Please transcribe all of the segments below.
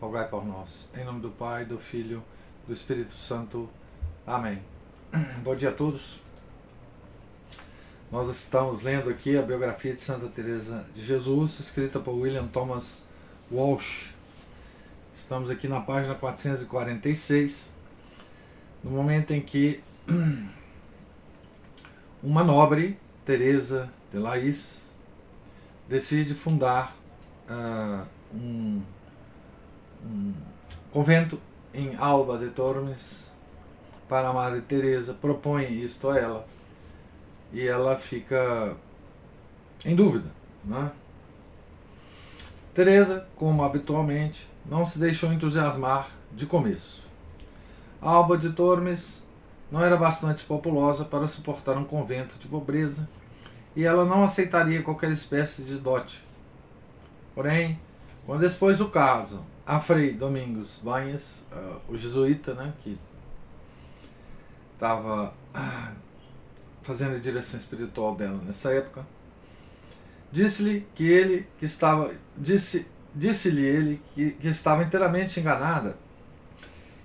rogai por nós. Em nome do Pai, do Filho, do Espírito Santo. Amém. Bom dia a todos. Nós estamos lendo aqui a biografia de Santa Teresa de Jesus, escrita por William Thomas Walsh. Estamos aqui na página 446, no momento em que uma nobre, Teresa de Laís, decide fundar uh, um um convento em Alba de Tormes para a Madre Teresa, propõe isto a ela e ela fica em dúvida, né? Teresa, como habitualmente, não se deixou entusiasmar de começo. Alba de Tormes não era bastante populosa para suportar um convento de pobreza e ela não aceitaria qualquer espécie de dote. Porém, quando expôs o caso a Frei Domingos Banhas, uh, o jesuíta, né, que estava uh, fazendo a direção espiritual dela nessa época, disse-lhe que ele que estava disse disse-lhe ele que, que estava inteiramente enganada.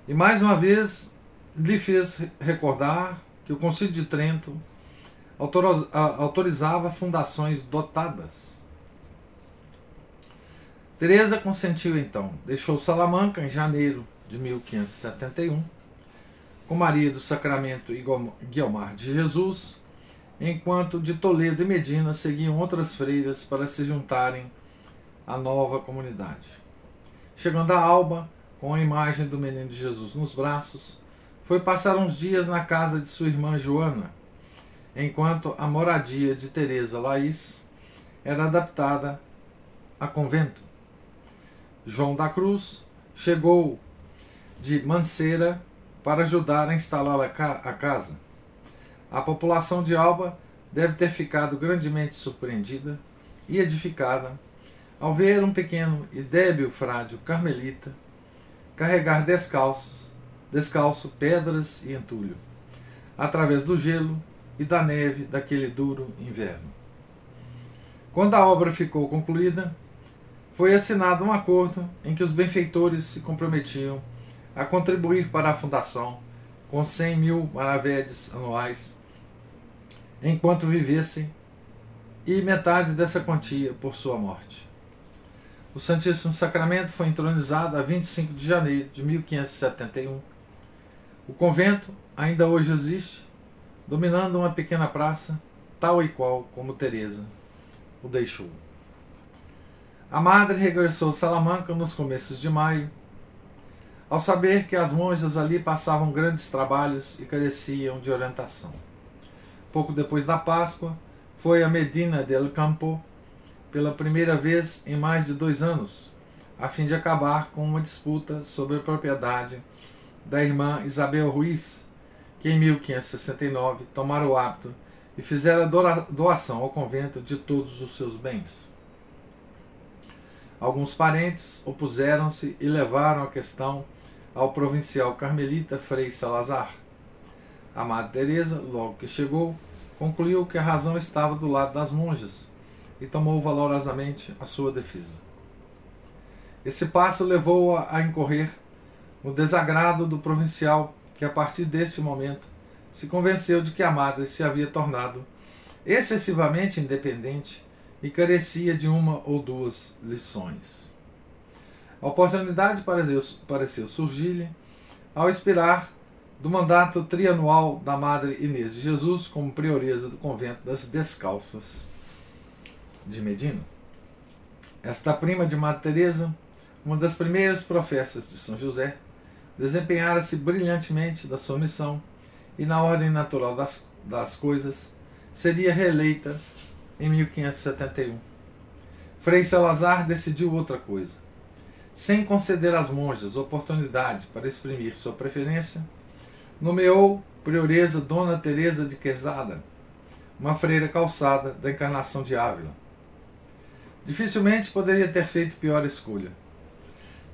E mais uma vez lhe fez recordar que o Concílio de Trento autorizava fundações dotadas Teresa consentiu então, deixou Salamanca em janeiro de 1571, com Maria do Sacramento e Guilmar de Jesus, enquanto de Toledo e Medina seguiam outras freiras para se juntarem à nova comunidade. Chegando a Alba, com a imagem do menino de Jesus nos braços, foi passar uns dias na casa de sua irmã Joana, enquanto a moradia de Teresa Laís era adaptada a convento. João da Cruz chegou de Manceira para ajudar a instalar a casa. A população de Alba deve ter ficado grandemente surpreendida e edificada ao ver um pequeno e débil frade carmelita carregar descalços, descalço pedras e entulho, através do gelo e da neve daquele duro inverno. Quando a obra ficou concluída, foi assinado um acordo em que os benfeitores se comprometiam a contribuir para a fundação com 100 mil maravedes anuais enquanto vivessem e metade dessa quantia por sua morte. O Santíssimo Sacramento foi entronizado a 25 de janeiro de 1571. O convento ainda hoje existe, dominando uma pequena praça, tal e qual como Teresa o deixou. A madre regressou a Salamanca nos começos de maio, ao saber que as monjas ali passavam grandes trabalhos e careciam de orientação. Pouco depois da Páscoa, foi a Medina del Campo pela primeira vez em mais de dois anos, a fim de acabar com uma disputa sobre a propriedade da irmã Isabel Ruiz, que em 1569 tomara o hábito e fizera doação ao convento de todos os seus bens. Alguns parentes opuseram-se e levaram a questão ao provincial carmelita Frei Salazar. A Madre Teresa, logo que chegou, concluiu que a razão estava do lado das monjas e tomou valorosamente a sua defesa. Esse passo levou-a a incorrer no desagrado do provincial, que a partir deste momento se convenceu de que a madre se havia tornado excessivamente independente e carecia de uma ou duas lições. A oportunidade pareceu surgir-lhe ao expirar do mandato trianual da Madre Inês de Jesus como prioresa do convento das Descalças de Medina. Esta prima de Madre Teresa, uma das primeiras professas de São José, desempenhara-se brilhantemente da sua missão e, na ordem natural das, das coisas, seria reeleita em 1571. Frei Salazar decidiu outra coisa. sem conceder às monjas oportunidade para exprimir sua preferência, nomeou prioresa Dona Teresa de Quesada, uma freira calçada da encarnação de Ávila. Dificilmente poderia ter feito pior escolha.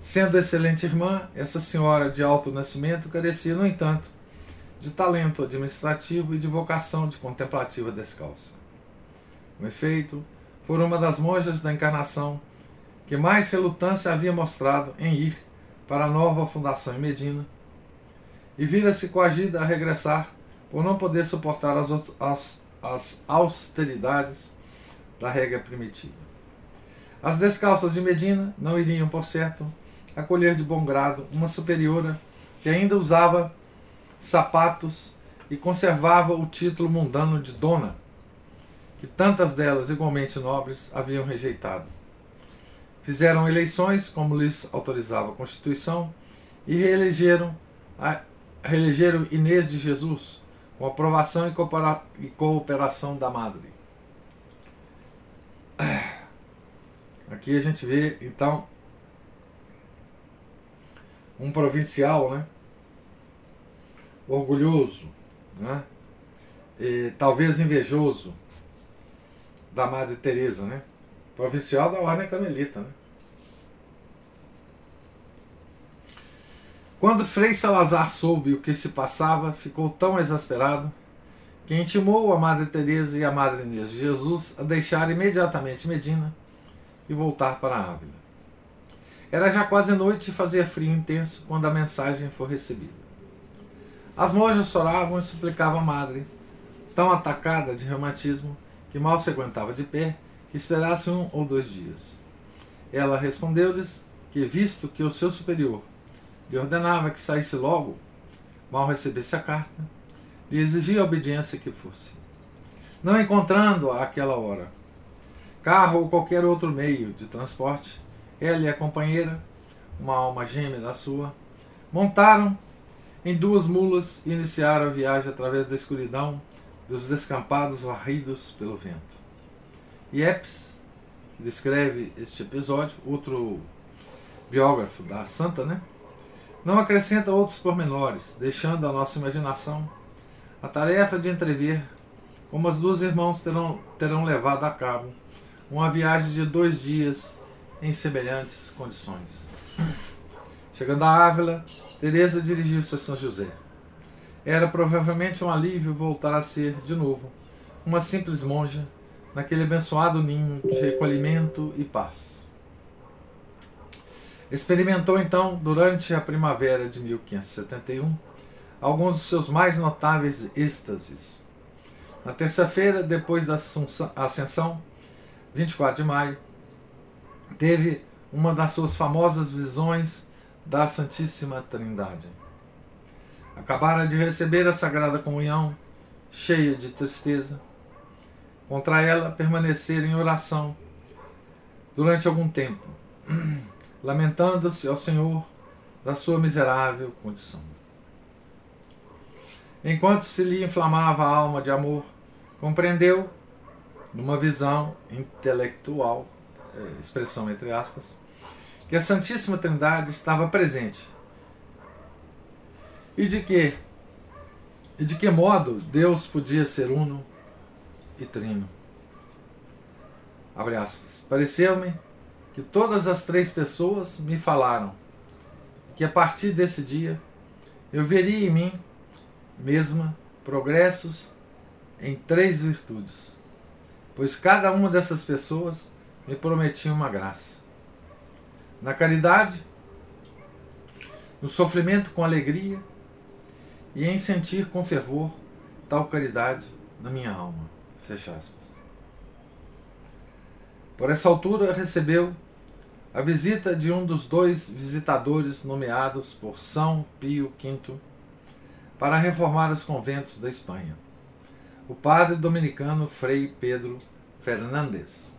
Sendo excelente irmã, essa senhora de alto nascimento carecia, no entanto, de talento administrativo e de vocação de contemplativa descalça. Com efeito, foi uma das monjas da encarnação que mais relutância havia mostrado em ir para a nova fundação em Medina, e vira-se coagida a regressar por não poder suportar as, as, as austeridades da regra primitiva. As descalças de Medina não iriam, por certo, acolher de bom grado uma superiora que ainda usava sapatos e conservava o título mundano de dona, que tantas delas, igualmente nobres, haviam rejeitado. Fizeram eleições, como lhes autorizava a Constituição, e reelegeram, a, reelegeram Inês de Jesus, com aprovação e cooperação da Madre. Aqui a gente vê, então, um provincial, né? Orgulhoso, né? E, talvez invejoso da Madre Teresa, né? Provincial da Ordem Carmelita, né? Quando Frei Salazar soube o que se passava, ficou tão exasperado que intimou a Madre Teresa e a Madre Inês de Jesus a deixar imediatamente Medina e voltar para Ávila. Era já quase noite e fazia frio intenso quando a mensagem foi recebida. As monjas choravam e suplicavam a madre, tão atacada de reumatismo que mal se aguentava de pé, que esperasse um ou dois dias. Ela respondeu-lhes que, visto que o seu superior lhe ordenava que saísse logo, mal recebesse a carta, lhe exigia a obediência que fosse. Não encontrando-a àquela hora, carro ou qualquer outro meio de transporte, ela e a companheira, uma alma gêmea da sua, montaram em duas mulas e iniciaram a viagem através da escuridão dos descampados varridos pelo vento. Que descreve este episódio, outro biógrafo da santa, né? Não acrescenta outros pormenores, deixando à nossa imaginação a tarefa de entrever como as duas irmãos terão, terão levado a cabo uma viagem de dois dias em semelhantes condições. Chegando a Ávila, Teresa dirigiu-se a São José. Era provavelmente um alívio voltar a ser, de novo, uma simples monja naquele abençoado ninho de recolhimento e paz. Experimentou então, durante a primavera de 1571, alguns dos seus mais notáveis êxtases. Na terça-feira, depois da Ascensão, 24 de maio, teve uma das suas famosas visões da Santíssima Trindade. Acabara de receber a Sagrada Comunhão, cheia de tristeza. Contra ela, permanecer em oração durante algum tempo, lamentando-se ao Senhor da sua miserável condição. Enquanto se lhe inflamava a alma de amor, compreendeu, numa visão intelectual, é, expressão entre aspas, que a Santíssima Trindade estava presente. E de que e de que modo Deus podia ser uno e trino. Abre aspas. Pareceu-me que todas as três pessoas me falaram que a partir desse dia eu veria em mim mesma progressos em três virtudes, pois cada uma dessas pessoas me prometia uma graça. Na caridade, no sofrimento com alegria e em sentir com fervor tal caridade na minha alma. Fecha aspas. Por essa altura recebeu a visita de um dos dois visitadores nomeados por São Pio V para reformar os conventos da Espanha, o padre dominicano Frei Pedro Fernandes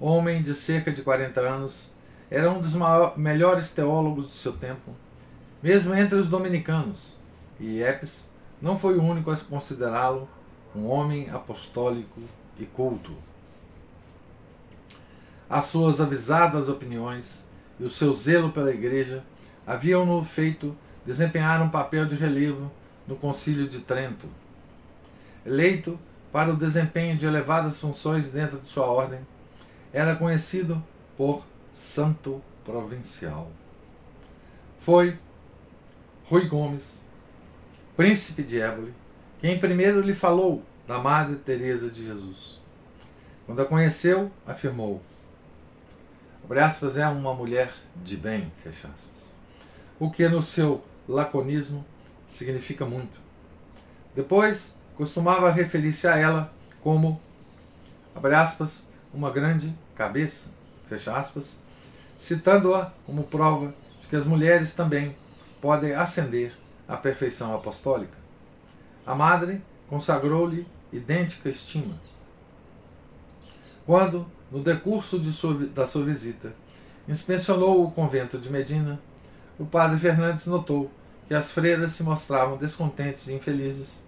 homem de cerca de 40 anos, era um dos maiores, melhores teólogos do seu tempo, mesmo entre os dominicanos, e Epes não foi o único a considerá-lo um homem apostólico e culto. As suas avisadas opiniões e o seu zelo pela igreja haviam-no feito desempenhar um papel de relevo no Concílio de Trento. Eleito para o desempenho de elevadas funções dentro de sua ordem, era conhecido por Santo Provincial. Foi Rui Gomes, príncipe de Éboli, quem primeiro lhe falou da Madre Teresa de Jesus. Quando a conheceu, afirmou: aspas, é uma mulher de bem, fecha aspas. O que no seu laconismo significa muito. Depois, costumava referir-se a ela como, aspas, uma grande cabeça, fecha aspas, citando-a como prova de que as mulheres também podem ascender à perfeição apostólica. A madre consagrou-lhe idêntica estima. Quando, no decurso de sua, da sua visita, inspecionou o convento de Medina, o padre Fernandes notou que as freiras se mostravam descontentes e infelizes,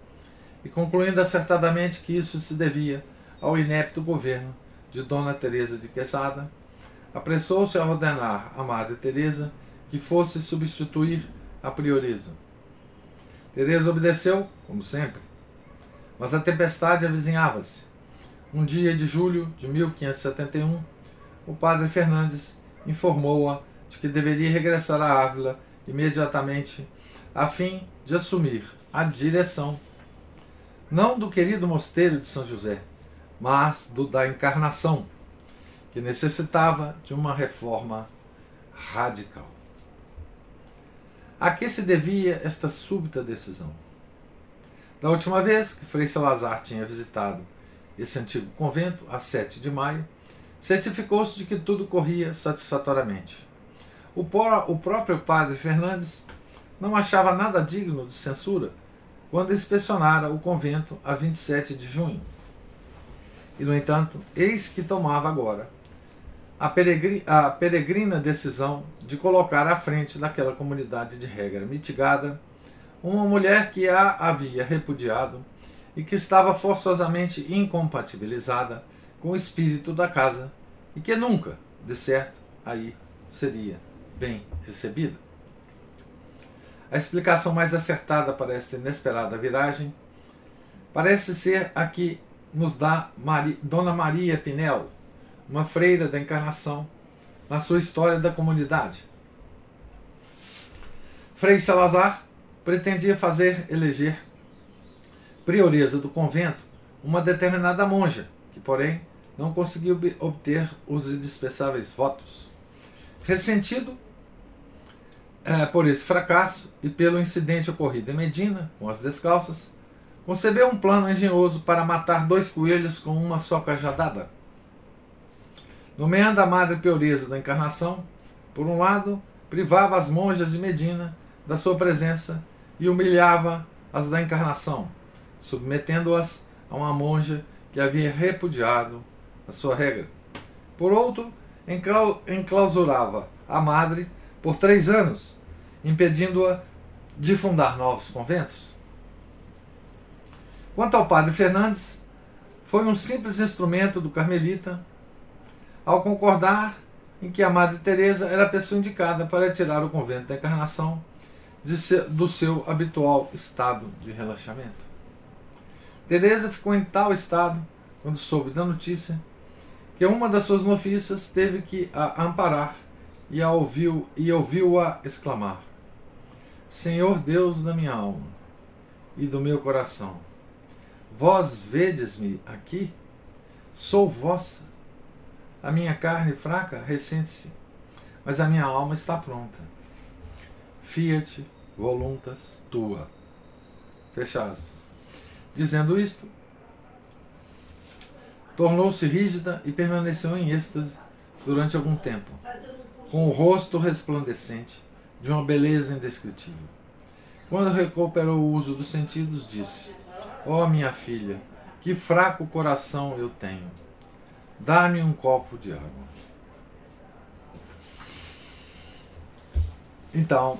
e concluindo acertadamente que isso se devia ao inepto governo de Dona Teresa de Quesada, apressou-se a ordenar a Madre Teresa que fosse substituir a prioresa. Teresa obedeceu, como sempre, mas a tempestade avizinhava-se. Um dia de julho de 1571, o padre Fernandes informou-a de que deveria regressar a Ávila imediatamente a fim de assumir a direção não do querido mosteiro de São José, mas do da Encarnação, que necessitava de uma reforma radical. A que se devia esta súbita decisão? Da última vez que Frei Salazar tinha visitado esse antigo convento, a 7 de maio, certificou-se de que tudo corria satisfatoriamente. O, o próprio padre Fernandes não achava nada digno de censura quando inspecionara o convento a 27 de junho. E, no entanto, eis que tomava agora a, a peregrina decisão de colocar à frente daquela comunidade de regra mitigada uma mulher que a havia repudiado e que estava forçosamente incompatibilizada com o espírito da casa e que nunca, de certo, aí seria bem recebida. A explicação mais acertada para esta inesperada viragem parece ser a que nos dá Maria, Dona Maria Pinel, uma freira da Encarnação, na sua história da comunidade. Frei Salazar pretendia fazer eleger prioresa do convento uma determinada monja, que, porém, não conseguiu obter os indispensáveis votos. Ressentido é, por esse fracasso e pelo incidente ocorrido em Medina, com as descalças, concebeu um plano engenhoso para matar dois coelhos com uma só cajadada. Nomeando a Madre Peoreza da Encarnação, por um lado, privava as monjas de Medina da sua presença e humilhava as da Encarnação, submetendo-as a uma monja que havia repudiado a sua regra. Por outro, enclausurava a Madre por três anos, impedindo-a de fundar novos conventos. Quanto ao padre Fernandes, foi um simples instrumento do carmelita ao concordar em que a Madre Teresa era a pessoa indicada para tirar o convento da Encarnação ser, do seu habitual estado de relaxamento. Teresa ficou em tal estado quando soube da notícia que uma das suas noviças teve que a amparar e a ouviu e ouviu-a exclamar: Senhor Deus da minha alma e do meu coração, vós vedes-me aqui? Sou vossa. A minha carne fraca ressente-se, mas a minha alma está pronta. Fiat voluntas tua. Fecha aspas. Dizendo isto, tornou-se rígida e permaneceu em êxtase durante algum tempo com o rosto resplandecente, de uma beleza indescritível. Quando recuperou o uso dos sentidos, disse: Ó oh, minha filha, que fraco coração eu tenho. Dá-me um copo de água. Então,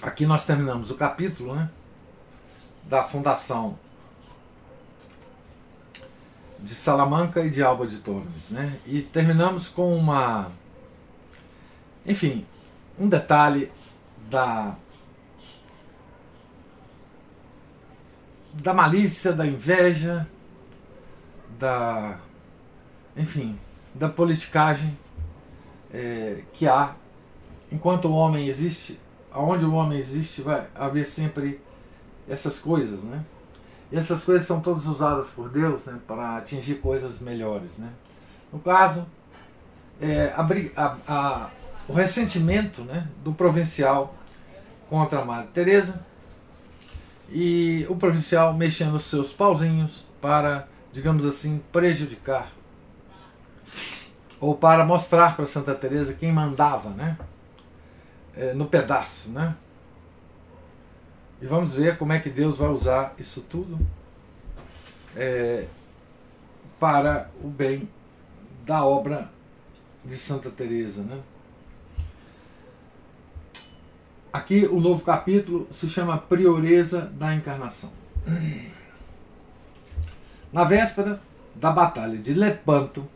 aqui nós terminamos o capítulo né, da fundação de Salamanca e de Alba de Tormes. Né? E terminamos com uma. Enfim, um detalhe da. da malícia, da inveja, da. enfim, da politicagem é, que há. Enquanto o homem existe, aonde o homem existe, vai haver sempre essas coisas, né? E essas coisas são todas usadas por Deus né, para atingir coisas melhores. Né? No caso, é, a, a, a, o ressentimento né, do provincial contra a Madre Teresa e o provincial mexendo os seus pauzinhos para, digamos assim, prejudicar ou para mostrar para Santa Teresa quem mandava, né, é, no pedaço, né? E vamos ver como é que Deus vai usar isso tudo é, para o bem da obra de Santa Teresa, né? Aqui o novo capítulo se chama Prioreza da Encarnação. Na véspera da Batalha de Lepanto,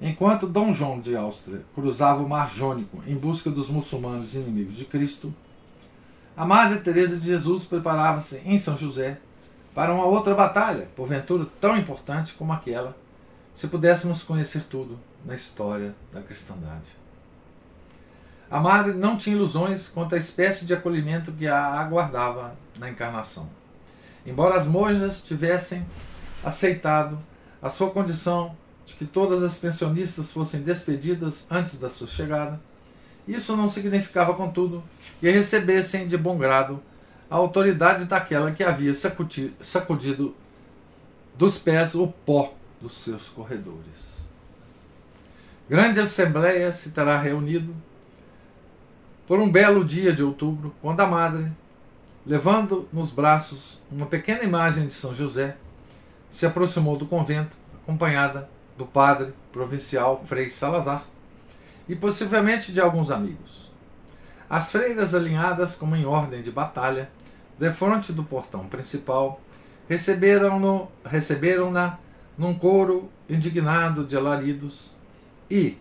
enquanto Dom João de Áustria cruzava o Mar Jônico em busca dos muçulmanos inimigos de Cristo, a Madre Teresa de Jesus preparava-se em São José para uma outra batalha, porventura tão importante como aquela, se pudéssemos conhecer tudo na história da cristandade. A Madre não tinha ilusões quanto à espécie de acolhimento que a aguardava na encarnação. Embora as monjas tivessem aceitado a sua condição de que todas as pensionistas fossem despedidas antes da sua chegada, isso não significava, contudo, que recebessem de bom grado a autoridade daquela que havia sacudido dos pés o pó dos seus corredores. Grande assembleia se terá reunido por um belo dia de outubro, quando a madre, levando nos braços uma pequena imagem de São José, se aproximou do convento, acompanhada do padre provincial Frei Salazar, e possivelmente de alguns amigos. As freiras alinhadas como em ordem de batalha, defronte do portão principal, receberam-na receberam num coro indignado de alaridos e,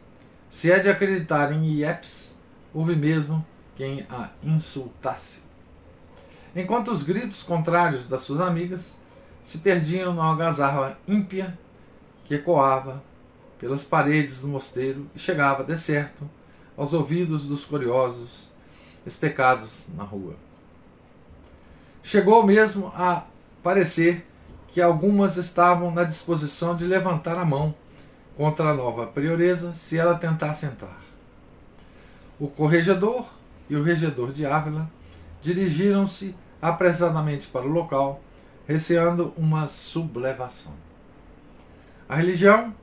se é de acreditar em IEPs, houve mesmo quem a insultasse. Enquanto os gritos contrários das suas amigas se perdiam na algazarra ímpia que ecoava pelas paredes do mosteiro e chegava, de certo, aos ouvidos dos curiosos especados na rua. Chegou mesmo a parecer que algumas estavam na disposição de levantar a mão contra a nova prioresa se ela tentasse entrar. O corregedor e o regedor de Ávila dirigiram-se apressadamente para o local, receando uma sublevação. A religião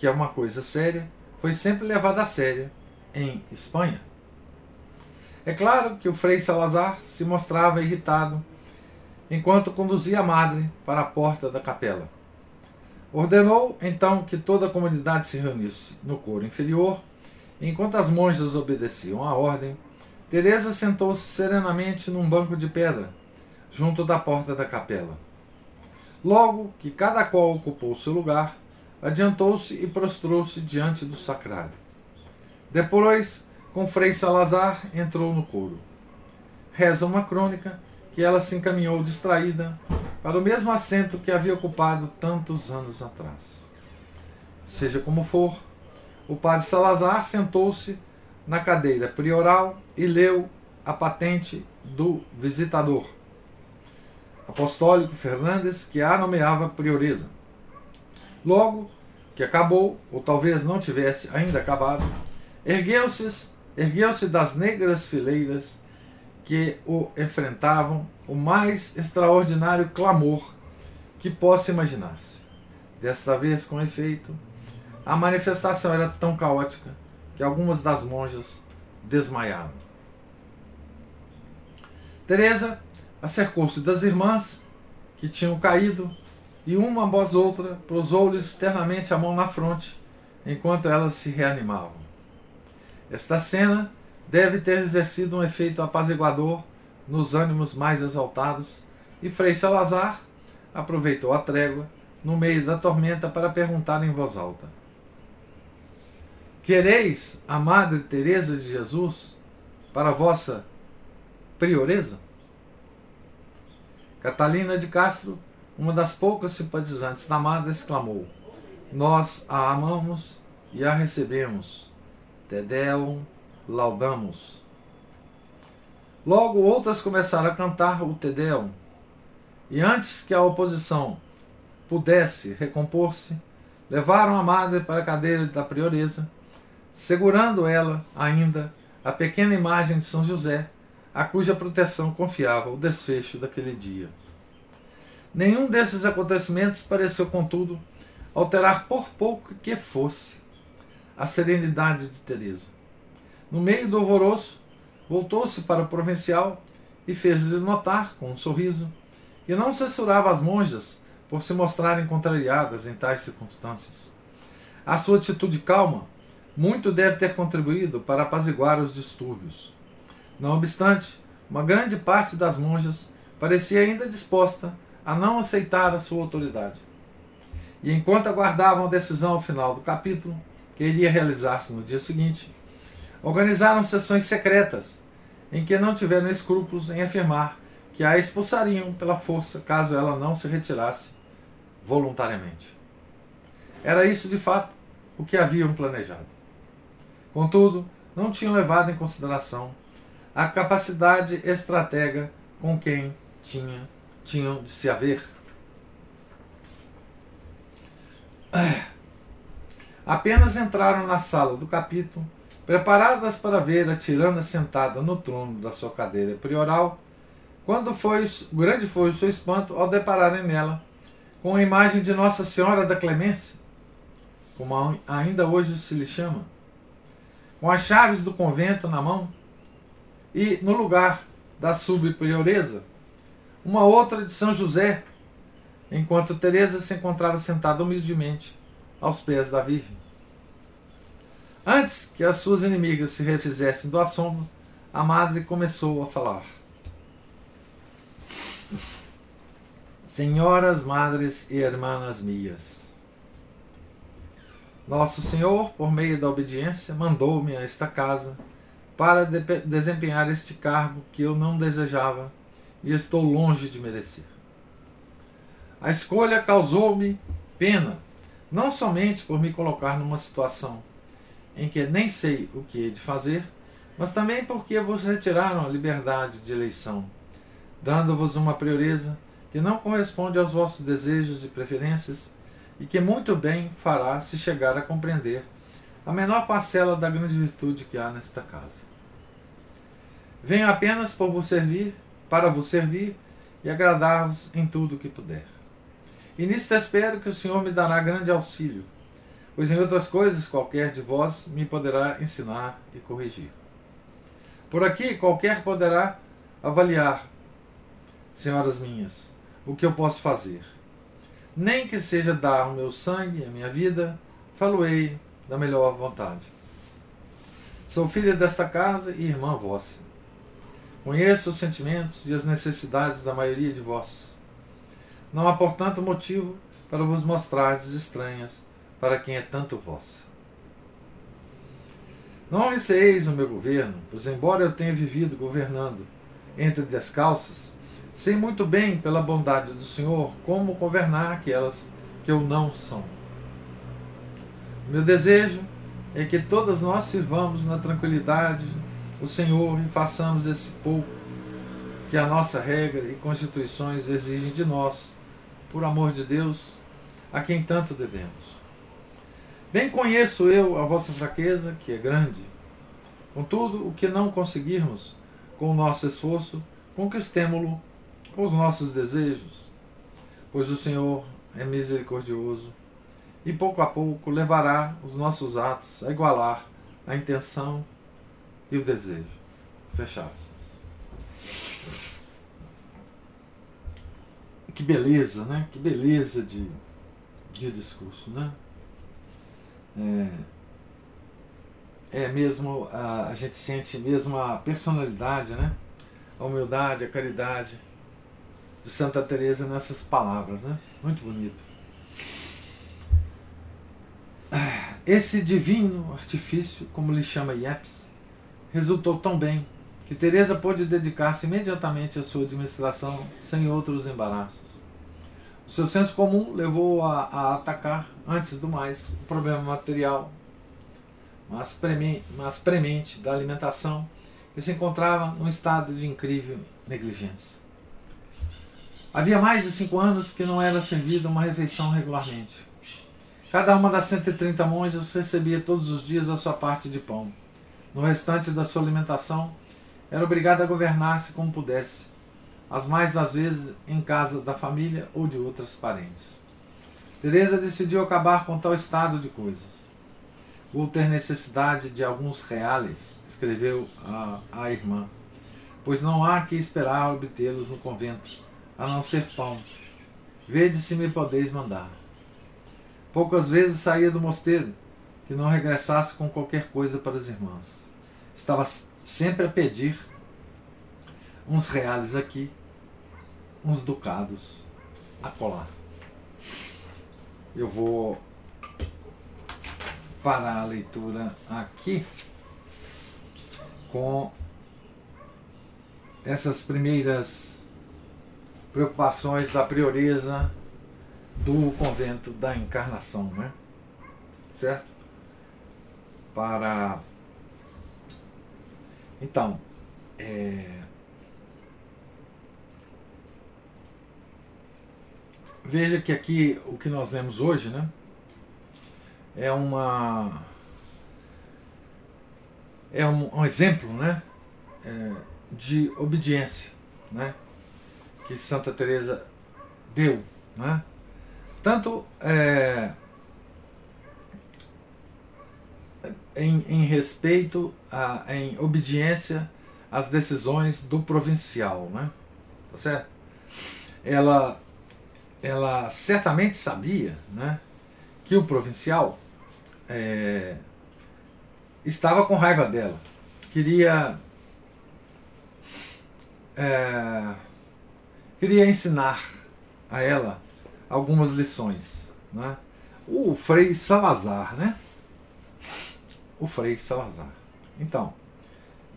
que é uma coisa séria, foi sempre levada a séria em Espanha. É claro que o Frei Salazar se mostrava irritado enquanto conduzia a madre para a porta da capela. Ordenou então que toda a comunidade se reunisse no coro inferior. Enquanto as monjas obedeciam à ordem, Teresa sentou-se serenamente num banco de pedra, junto da porta da capela. Logo que cada qual ocupou seu lugar, adiantou-se e prostrou-se diante do sacrário. Depois, com Frei Salazar, entrou no coro. Reza uma crônica que ela se encaminhou distraída para o mesmo assento que havia ocupado tantos anos atrás. Seja como for, o padre Salazar sentou-se na cadeira prioral e leu a patente do visitador apostólico Fernandes, que a nomeava prioresa. Logo que acabou, ou talvez não tivesse ainda acabado, ergueu-se ergueu-se das negras fileiras que o enfrentavam o mais extraordinário clamor que possa imaginar-se. Desta vez, com efeito, a manifestação era tão caótica que algumas das monjas desmaiaram. Teresa acercou-se das irmãs que tinham caído e uma após outra pousou-lhes externamente a mão na fronte, enquanto elas se reanimavam. Esta cena deve ter exercido um efeito apaziguador nos ânimos mais exaltados, e Frei Salazar aproveitou a trégua no meio da tormenta para perguntar em voz alta: Quereis a Madre Teresa de Jesus para vossa prioreza? Catalina de Castro, uma das poucas simpatizantes da Madre, exclamou: Nós a amamos e a recebemos. Te Deum laudamos. Logo outras começaram a cantar o Te Deum, e antes que a oposição pudesse recompor-se, levaram a madre para a cadeira da prioreza, segurando ela ainda a pequena imagem de São José, a cuja proteção confiava o desfecho daquele dia. Nenhum desses acontecimentos pareceu, contudo, alterar por pouco que fosse a serenidade de Teresa. No meio do alvoroço, voltou-se para o provincial e fez-lhe notar, com um sorriso, que não censurava as monjas por se mostrarem contrariadas em tais circunstâncias. A sua atitude calma muito deve ter contribuído para apaziguar os distúrbios. Não obstante, uma grande parte das monjas parecia ainda disposta a não aceitar a sua autoridade. E enquanto aguardavam a decisão final do capítulo, que iria realizar-se no dia seguinte, organizaram sessões secretas em que não tiveram escrúpulos em afirmar que a expulsariam pela força caso ela não se retirasse voluntariamente. Era isso, de fato, o que haviam planejado. Contudo, não tinham levado em consideração a capacidade estratega com quem tinha, tinham de se haver. Apenas entraram na sala do capítulo, preparadas para ver a tirana sentada no trono da sua cadeira prioral, quando foi, grande foi o seu espanto ao depararem nela com a imagem de Nossa Senhora da Clemência, como ainda hoje se lhe chama, com as chaves do convento na mão, e no lugar da subprioreza, uma outra de São José, enquanto Teresa se encontrava sentada humildemente aos pés da Virgem. Antes que as suas inimigas se refizessem do assombro, a madre começou a falar. Senhoras, madres e irmãs minhas, Nosso Senhor, por meio da obediência, mandou-me a esta casa para de desempenhar este cargo que eu não desejava e estou longe de merecer. A escolha causou-me pena, não somente por me colocar numa situação em que nem sei o que hei de fazer, mas também porque vos retiraram a liberdade de eleição, dando-vos uma prioreza que não corresponde aos vossos desejos e preferências e que muito bem fará se chegar a compreender a menor parcela da grande virtude que há nesta casa. Venho apenas por vos servir, para vos servir e agradar-vos em tudo o que puder. E nisto espero que o Senhor me dará grande auxílio, pois em outras coisas qualquer de vós me poderá ensinar e corrigir. Por aqui qualquer poderá avaliar, senhoras minhas, o que eu posso fazer. Nem que seja dar o meu sangue, a minha vida, faloei da melhor vontade. Sou filha desta casa e irmã vossa. Conheço os sentimentos e as necessidades da maioria de vós. Não há, portanto, motivo para vos mostrardes estranhas para quem é tanto vossa. Não receeis o meu governo, pois, embora eu tenha vivido governando entre descalças, Sei muito bem, pela bondade do Senhor, como governar aquelas que eu não sou. Meu desejo é que todas nós sirvamos na tranquilidade o Senhor e façamos esse pouco que a nossa regra e constituições exigem de nós, por amor de Deus, a quem tanto devemos. Bem conheço eu a vossa fraqueza, que é grande. Contudo, o que não conseguirmos com o nosso esforço, conquistemo-lo com os nossos desejos, pois o Senhor é misericordioso e pouco a pouco levará os nossos atos a igualar a intenção e o desejo. Fechados. Que beleza, né? Que beleza de, de discurso, né? É, é mesmo, a, a gente sente mesmo a personalidade, né? A humildade, a caridade de Santa Teresa nessas palavras, né? Muito bonito. Esse divino artifício, como lhe chama Yepes, resultou tão bem que Teresa pôde dedicar-se imediatamente à sua administração sem outros embaraços. O seu senso comum levou a, a atacar, antes do mais, o problema material, mas, premente, mas premente da alimentação, que se encontrava num estado de incrível negligência. Havia mais de cinco anos que não era servida uma refeição regularmente. Cada uma das 130 monjas recebia todos os dias a sua parte de pão. No restante da sua alimentação, era obrigada a governar-se como pudesse, as mais das vezes em casa da família ou de outras parentes. Teresa decidiu acabar com tal estado de coisas. Vou ter necessidade de alguns reales, escreveu a, a irmã, pois não há que esperar obtê-los no convento, a não ser pão. Vede se me podeis mandar. Poucas vezes saía do mosteiro, que não regressasse com qualquer coisa para as irmãs. Estava sempre a pedir uns reais aqui, uns ducados a colar. Eu vou parar a leitura aqui com essas primeiras preocupações da prioreza do convento da encarnação, né? Certo? Para então é... veja que aqui o que nós lemos hoje, né? É uma é um, um exemplo, né? É, de obediência, né? Que Santa Teresa deu, né? Tanto é, em, em, respeito, a, em obediência às decisões do provincial, né? Tá certo? Ela, ela certamente sabia, né? Que o provincial é, estava com raiva dela, queria é, queria ensinar a ela algumas lições. Né? O Frei Salazar, né? O Frei Salazar. Então,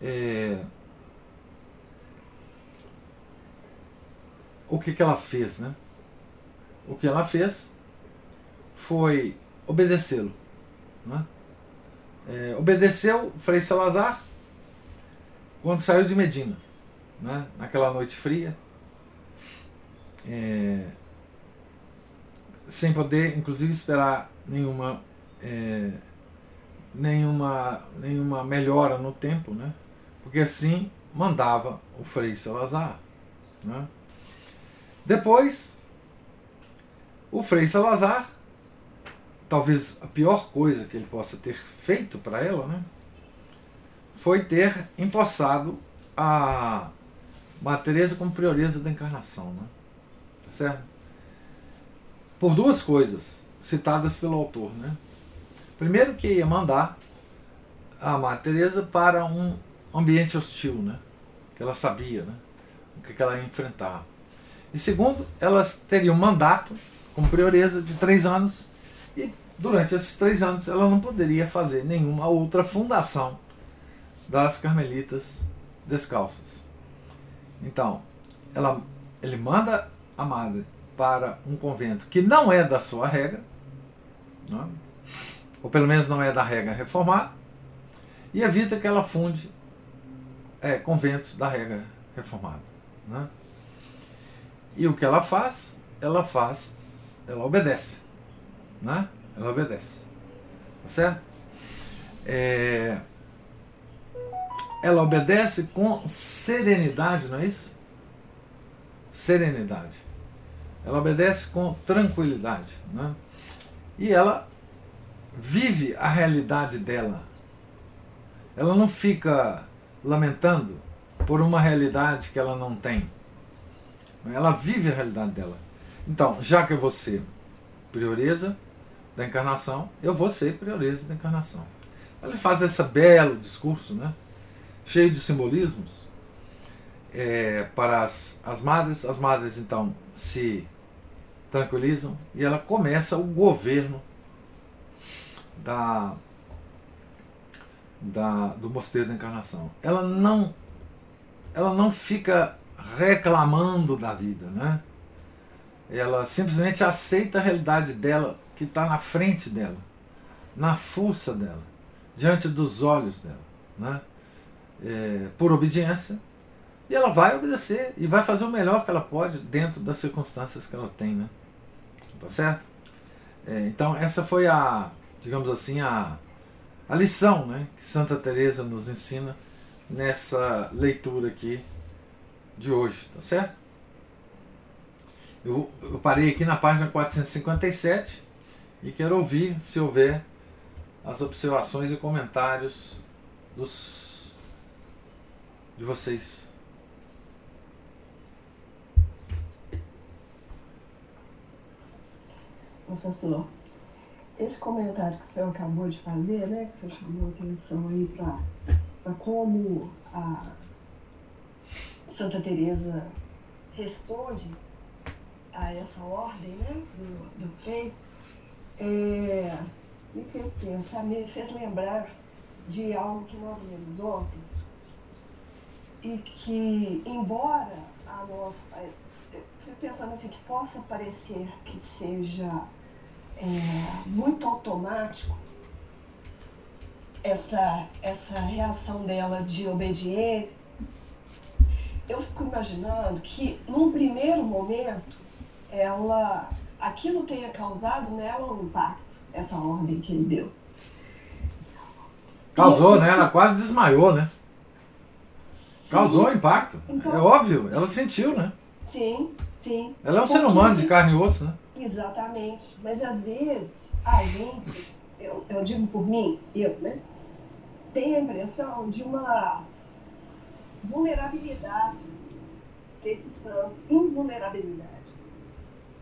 é, o que, que ela fez, né? O que ela fez foi obedecê-lo. Né? É, obedeceu Frei Salazar quando saiu de Medina, né? naquela noite fria. É, sem poder, inclusive, esperar nenhuma, é, nenhuma, nenhuma melhora no tempo, né? porque assim mandava o Frei Salazar. Né? Depois, o Frei Salazar, talvez a pior coisa que ele possa ter feito para ela, né? foi ter empossado a Madre Teresa como prioresa da encarnação. Né? Certo? por duas coisas citadas pelo autor. Né? Primeiro que ia mandar a Maria Teresa para um ambiente hostil, né? que ela sabia né? o que ela ia enfrentar. E segundo, elas teriam um mandato como prioresa de três anos e durante esses três anos ela não poderia fazer nenhuma outra fundação das Carmelitas Descalças. Então, ela, ele manda a madre para um convento que não é da sua regra, é? Ou pelo menos não é da regra reformada, e evita que ela funde é, conventos da regra reformada. É? E o que ela faz? Ela faz, ela obedece. Né? Ela obedece. Tá certo? É, ela obedece com serenidade, não é isso? Serenidade. Ela obedece com tranquilidade. Né? E ela vive a realidade dela. Ela não fica lamentando por uma realidade que ela não tem. Ela vive a realidade dela. Então, já que ser prioreza da encarnação, eu vou ser prioreza da encarnação. Ela faz esse belo discurso, né? cheio de simbolismos, é, para as, as madres. As madres, então, se tranquilizam e ela começa o governo da, da, do mosteiro da encarnação. Ela não, ela não fica reclamando da vida, né? Ela simplesmente aceita a realidade dela que está na frente dela, na força dela, diante dos olhos dela, né? É, por obediência, e ela vai obedecer e vai fazer o melhor que ela pode dentro das circunstâncias que ela tem, né? Tá certo? É, então essa foi a, digamos assim, a, a lição, né, que Santa Teresa nos ensina nessa leitura aqui de hoje, tá certo? Eu, eu parei aqui na página 457 e quero ouvir se houver as observações e comentários dos de vocês. Professor, esse comentário que o senhor acabou de fazer, né, que o senhor chamou a atenção aí para como a Santa Teresa responde a essa ordem né, do, do é, me fez pensar, me fez lembrar de algo que nós lemos ontem e que, embora a nossa, fico pensando assim, que possa parecer que seja é, muito automático essa, essa reação dela de obediência, eu fico imaginando que num primeiro momento ela aquilo tenha causado nela um impacto, essa ordem que ele deu. Causou, e, né? Ela quase desmaiou, né? Sim. Causou impacto. Então, é óbvio, ela sentiu, né? Sim, sim. Ela é um ser humano de carne e osso, né? Exatamente. Mas às vezes a gente, eu, eu digo por mim, eu, né? Tem a impressão de uma vulnerabilidade desse santo, invulnerabilidade.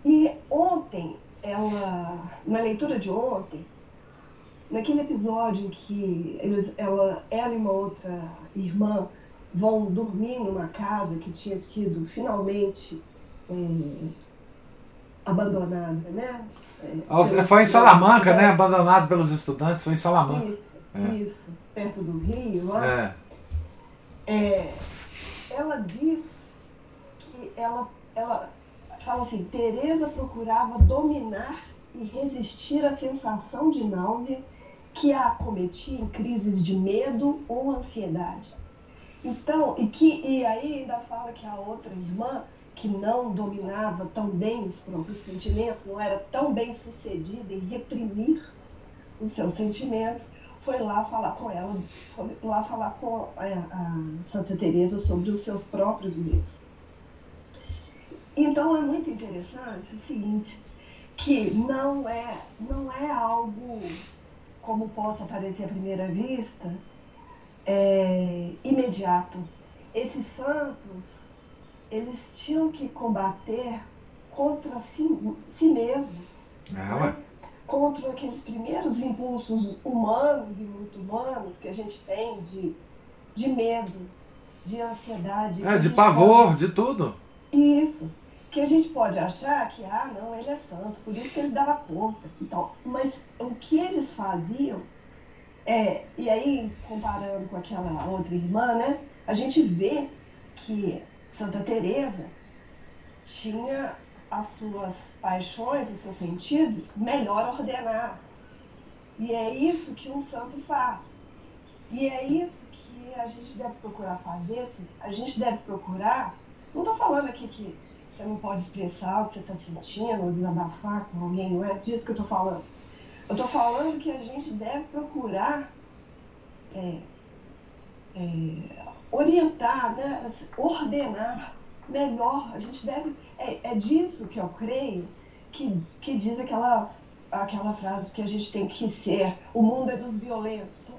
E ontem, ela, na leitura de ontem, naquele episódio em que eles, ela, ela e uma outra irmã vão dormir numa casa que tinha sido finalmente é, abandonada, né? É, foi em Salamanca, né? Abandonado pelos estudantes, foi em Salamanca. Isso, é. isso, perto do Rio, lá. É. é. ela diz que ela, ela fala assim, Teresa procurava dominar e resistir à sensação de náusea que a acometia em crises de medo ou ansiedade. Então, e que e aí ainda fala que a outra irmã que não dominava tão bem os próprios sentimentos, não era tão bem sucedida em reprimir os seus sentimentos, foi lá falar com ela, foi lá falar com a, a Santa Teresa sobre os seus próprios medos. Então é muito interessante o seguinte, que não é, não é algo como possa parecer à primeira vista, é, imediato. Esses santos, eles tinham que combater contra si, si mesmos, ah, né? contra aqueles primeiros impulsos humanos e muito humanos que a gente tem de, de medo, de ansiedade. É, de pavor, pode... de tudo. Isso que a gente pode achar que, ah, não, ele é santo, por isso que ele dava conta. Então, mas o que eles faziam é, e aí comparando com aquela outra irmã, né, a gente vê que Santa Teresa tinha as suas paixões, os seus sentidos melhor ordenados. E é isso que um santo faz. E é isso que a gente deve procurar fazer. A gente deve procurar. Não estou falando aqui que você não pode expressar o que você está sentindo, ou desabafar com alguém, não é disso que eu estou falando. Eu estou falando que a gente deve procurar é, é, orientar, né, ordenar melhor. A gente deve. É, é disso que eu creio que, que diz aquela, aquela frase que a gente tem que ser: o mundo é dos violentos. Né?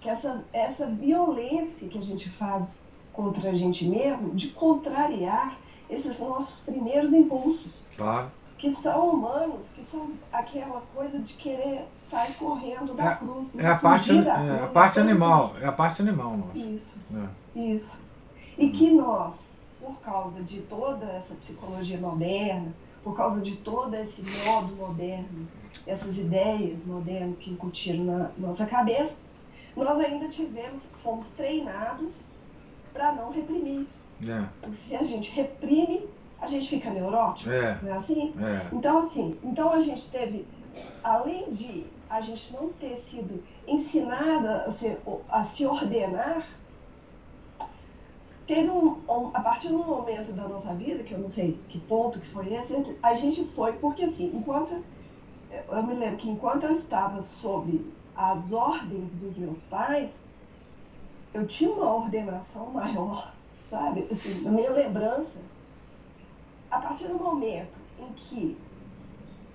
Que essa, essa violência que a gente faz contra a gente mesmo, de contrariar esses nossos primeiros impulsos. Claro. Que são humanos, que são aquela coisa de querer sair correndo da é, cruz. É a parte, é a parte animal, é a parte animal nossa. Isso, é. isso. E que nós, por causa de toda essa psicologia moderna, por causa de todo esse modo moderno, essas ideias modernas que incutiram na nossa cabeça, nós ainda tivemos, fomos treinados para não reprimir. É. Porque se a gente reprime, a gente fica neurótico, é. não é assim? É. Então, assim, então a gente teve, além de a gente não ter sido ensinada a se, a se ordenar, teve um, um, a partir de um momento da nossa vida, que eu não sei que ponto que foi esse, a gente foi, porque assim, enquanto, eu me lembro que enquanto eu estava sob as ordens dos meus pais, eu tinha uma ordenação maior, sabe? Assim, na minha lembrança, a partir do momento em que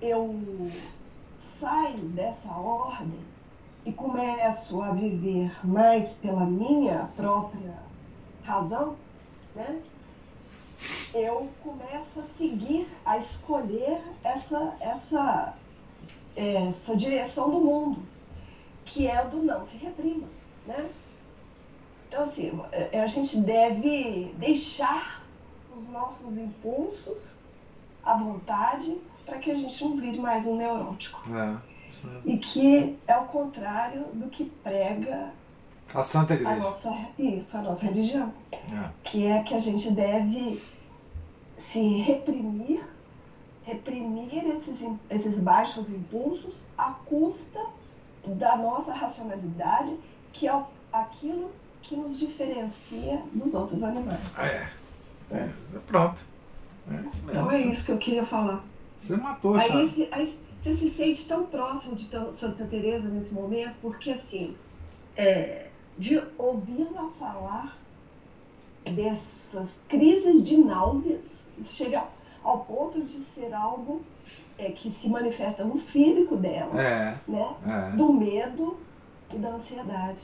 eu saio dessa ordem e começo a viver mais pela minha própria razão, né? Eu começo a seguir, a escolher essa, essa, essa direção do mundo, que é do não se reprima, né? Então, assim, é, a gente deve deixar os nossos impulsos à vontade para que a gente não vire mais um neurótico. É, e que é o contrário do que prega a Santa Igreja. A nossa, isso, a nossa religião. É. Que é que a gente deve se reprimir, reprimir esses, esses baixos impulsos à custa da nossa racionalidade, que é aquilo que nos diferencia dos outros animais. É. é. Pronto. É isso mesmo. Então é isso que eu queria falar. Você matou, aí, se, aí você se sente tão próximo de Santa Teresa nesse momento, porque assim, é, de ouvi-la falar dessas crises de náuseas, chega ao ponto de ser algo é, que se manifesta no físico dela, é, né? É. do medo e da ansiedade.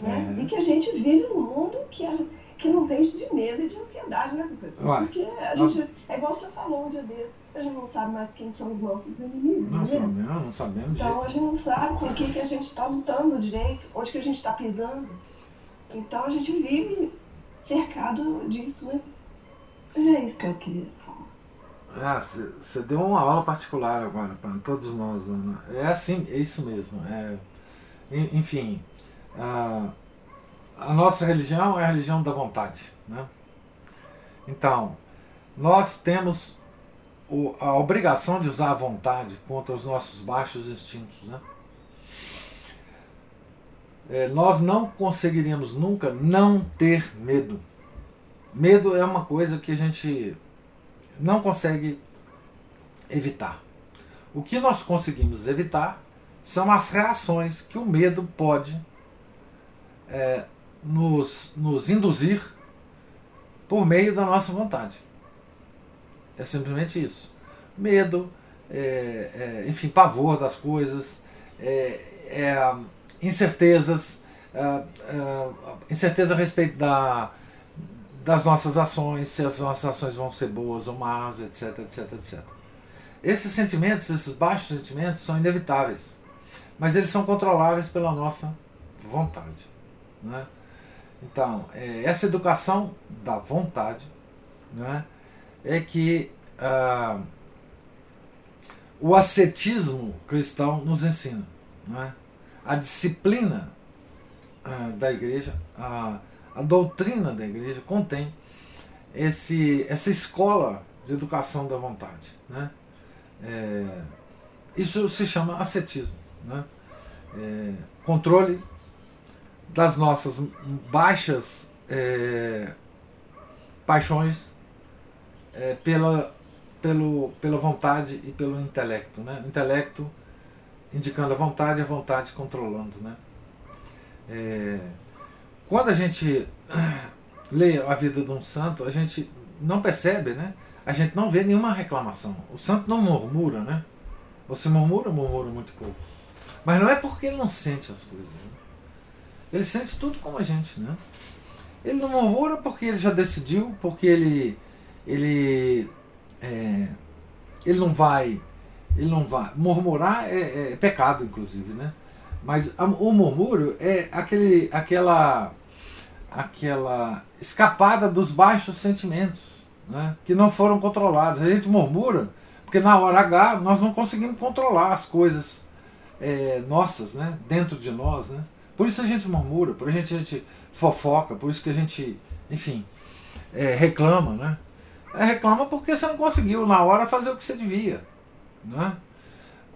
Né? É. E que a gente vive num mundo que, é, que nos enche de medo e de ansiedade, né, professor? Porque a gente, é igual você falou um dia desse, a gente não sabe mais quem são os nossos inimigos. Não né? sabemos, não sabemos. Então a gente não sabe com quem que a gente está lutando direito, onde que a gente está pisando. Então a gente vive cercado disso, né? Mas é isso que eu queria ah, você deu uma aula particular agora para todos nós, Ana. É assim, é isso mesmo. É, enfim, a, a nossa religião é a religião da vontade. Né? Então, nós temos o, a obrigação de usar a vontade contra os nossos baixos instintos. Né? É, nós não conseguiríamos nunca não ter medo. Medo é uma coisa que a gente não consegue evitar. O que nós conseguimos evitar são as reações que o medo pode é, nos, nos induzir por meio da nossa vontade. É simplesmente isso. Medo, é, é, enfim, pavor das coisas, é, é, incertezas, é, incerteza a respeito da, das nossas ações, se as nossas ações vão ser boas ou más, etc, etc, etc. Esses sentimentos, esses baixos sentimentos, são inevitáveis, mas eles são controláveis pela nossa vontade. Né? Então, é, essa educação da vontade né, é que ah, o ascetismo cristão nos ensina. Né? A disciplina ah, da igreja, a a doutrina da igreja contém esse, essa escola de educação da vontade. Né? É, isso se chama ascetismo. Né? É, controle das nossas baixas é, paixões é, pela, pelo, pela vontade e pelo intelecto. Né? Intelecto indicando a vontade, a vontade controlando. Né? É, quando a gente lê a vida de um santo, a gente não percebe, né? A gente não vê nenhuma reclamação. O santo não murmura, né? Você murmura, murmura muito pouco. Mas não é porque ele não sente as coisas. Né? Ele sente tudo como a gente, né? Ele não murmura porque ele já decidiu, porque ele ele é, ele não vai ele não vai murmurar é, é pecado inclusive, né? Mas o murmúrio é aquele aquela aquela escapada dos baixos sentimentos, né, que não foram controlados. A gente murmura Porque na hora H nós não conseguimos controlar as coisas é, nossas, né? Dentro de nós, né? Por isso a gente murmura, por isso a gente fofoca, por isso que a gente, enfim, é, reclama, né? É, reclama porque você não conseguiu na hora fazer o que você devia, né?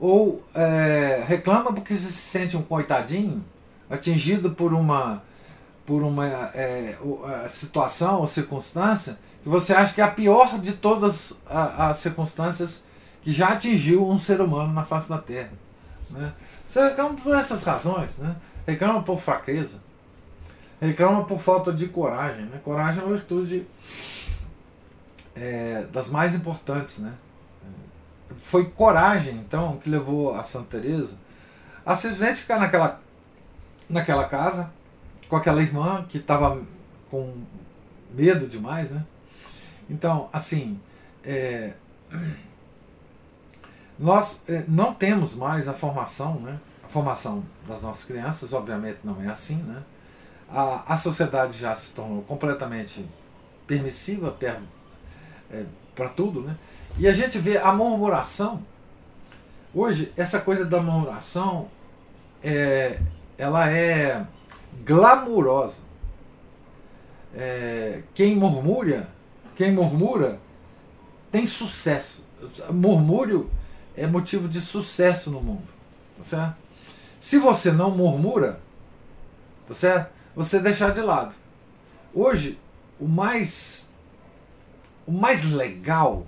Ou é, reclama porque você se sente um coitadinho, atingido por uma por uma é, situação ou circunstância que você acha que é a pior de todas as circunstâncias que já atingiu um ser humano na face da Terra. Né? Você reclama por essas razões, né? Reclama por fraqueza, reclama por falta de coragem. Né? Coragem é uma virtude é, das mais importantes. Né? Foi coragem, então, que levou a Santa Teresa a simplesmente ficar naquela, naquela casa com aquela irmã que estava com medo demais, né? Então, assim, é, nós é, não temos mais a formação, né? Formação das nossas crianças, obviamente, não é assim, né? A, a sociedade já se tornou completamente permissiva para é, tudo, né? E a gente vê a murmuração. Hoje, essa coisa da murmuração, é, ela é glamurosa. É, quem murmura quem murmura tem sucesso. Murmúrio é motivo de sucesso no mundo. Tá certo? Se você não murmura, tá certo? Você deixar de lado. Hoje, o mais o mais legal,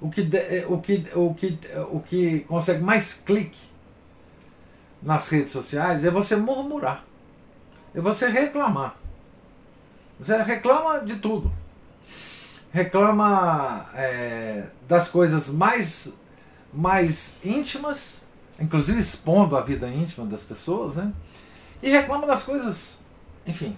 o que, é, o que, o que, o que consegue mais clique nas redes sociais é você murmurar. É você reclamar. Você reclama de tudo reclama é, das coisas mais, mais íntimas, inclusive expondo a vida íntima das pessoas, né? E reclama das coisas, enfim,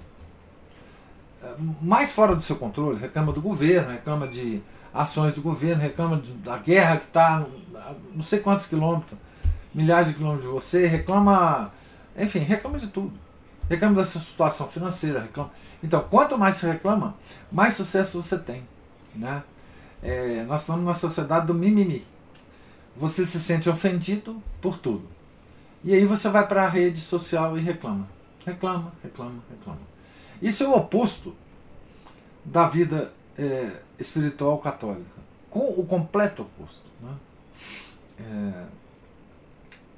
é, mais fora do seu controle. Reclama do governo, reclama de ações do governo, reclama de, da guerra que está não sei quantos quilômetros, milhares de quilômetros de você, reclama, enfim, reclama de tudo. Reclama da sua situação financeira, reclama. Então, quanto mais você reclama, mais sucesso você tem. Né? É, nós estamos numa sociedade do mimimi. Você se sente ofendido por tudo. E aí você vai para a rede social e reclama. Reclama, reclama, reclama. Isso é o oposto da vida é, espiritual católica. Com o completo oposto. Né? É,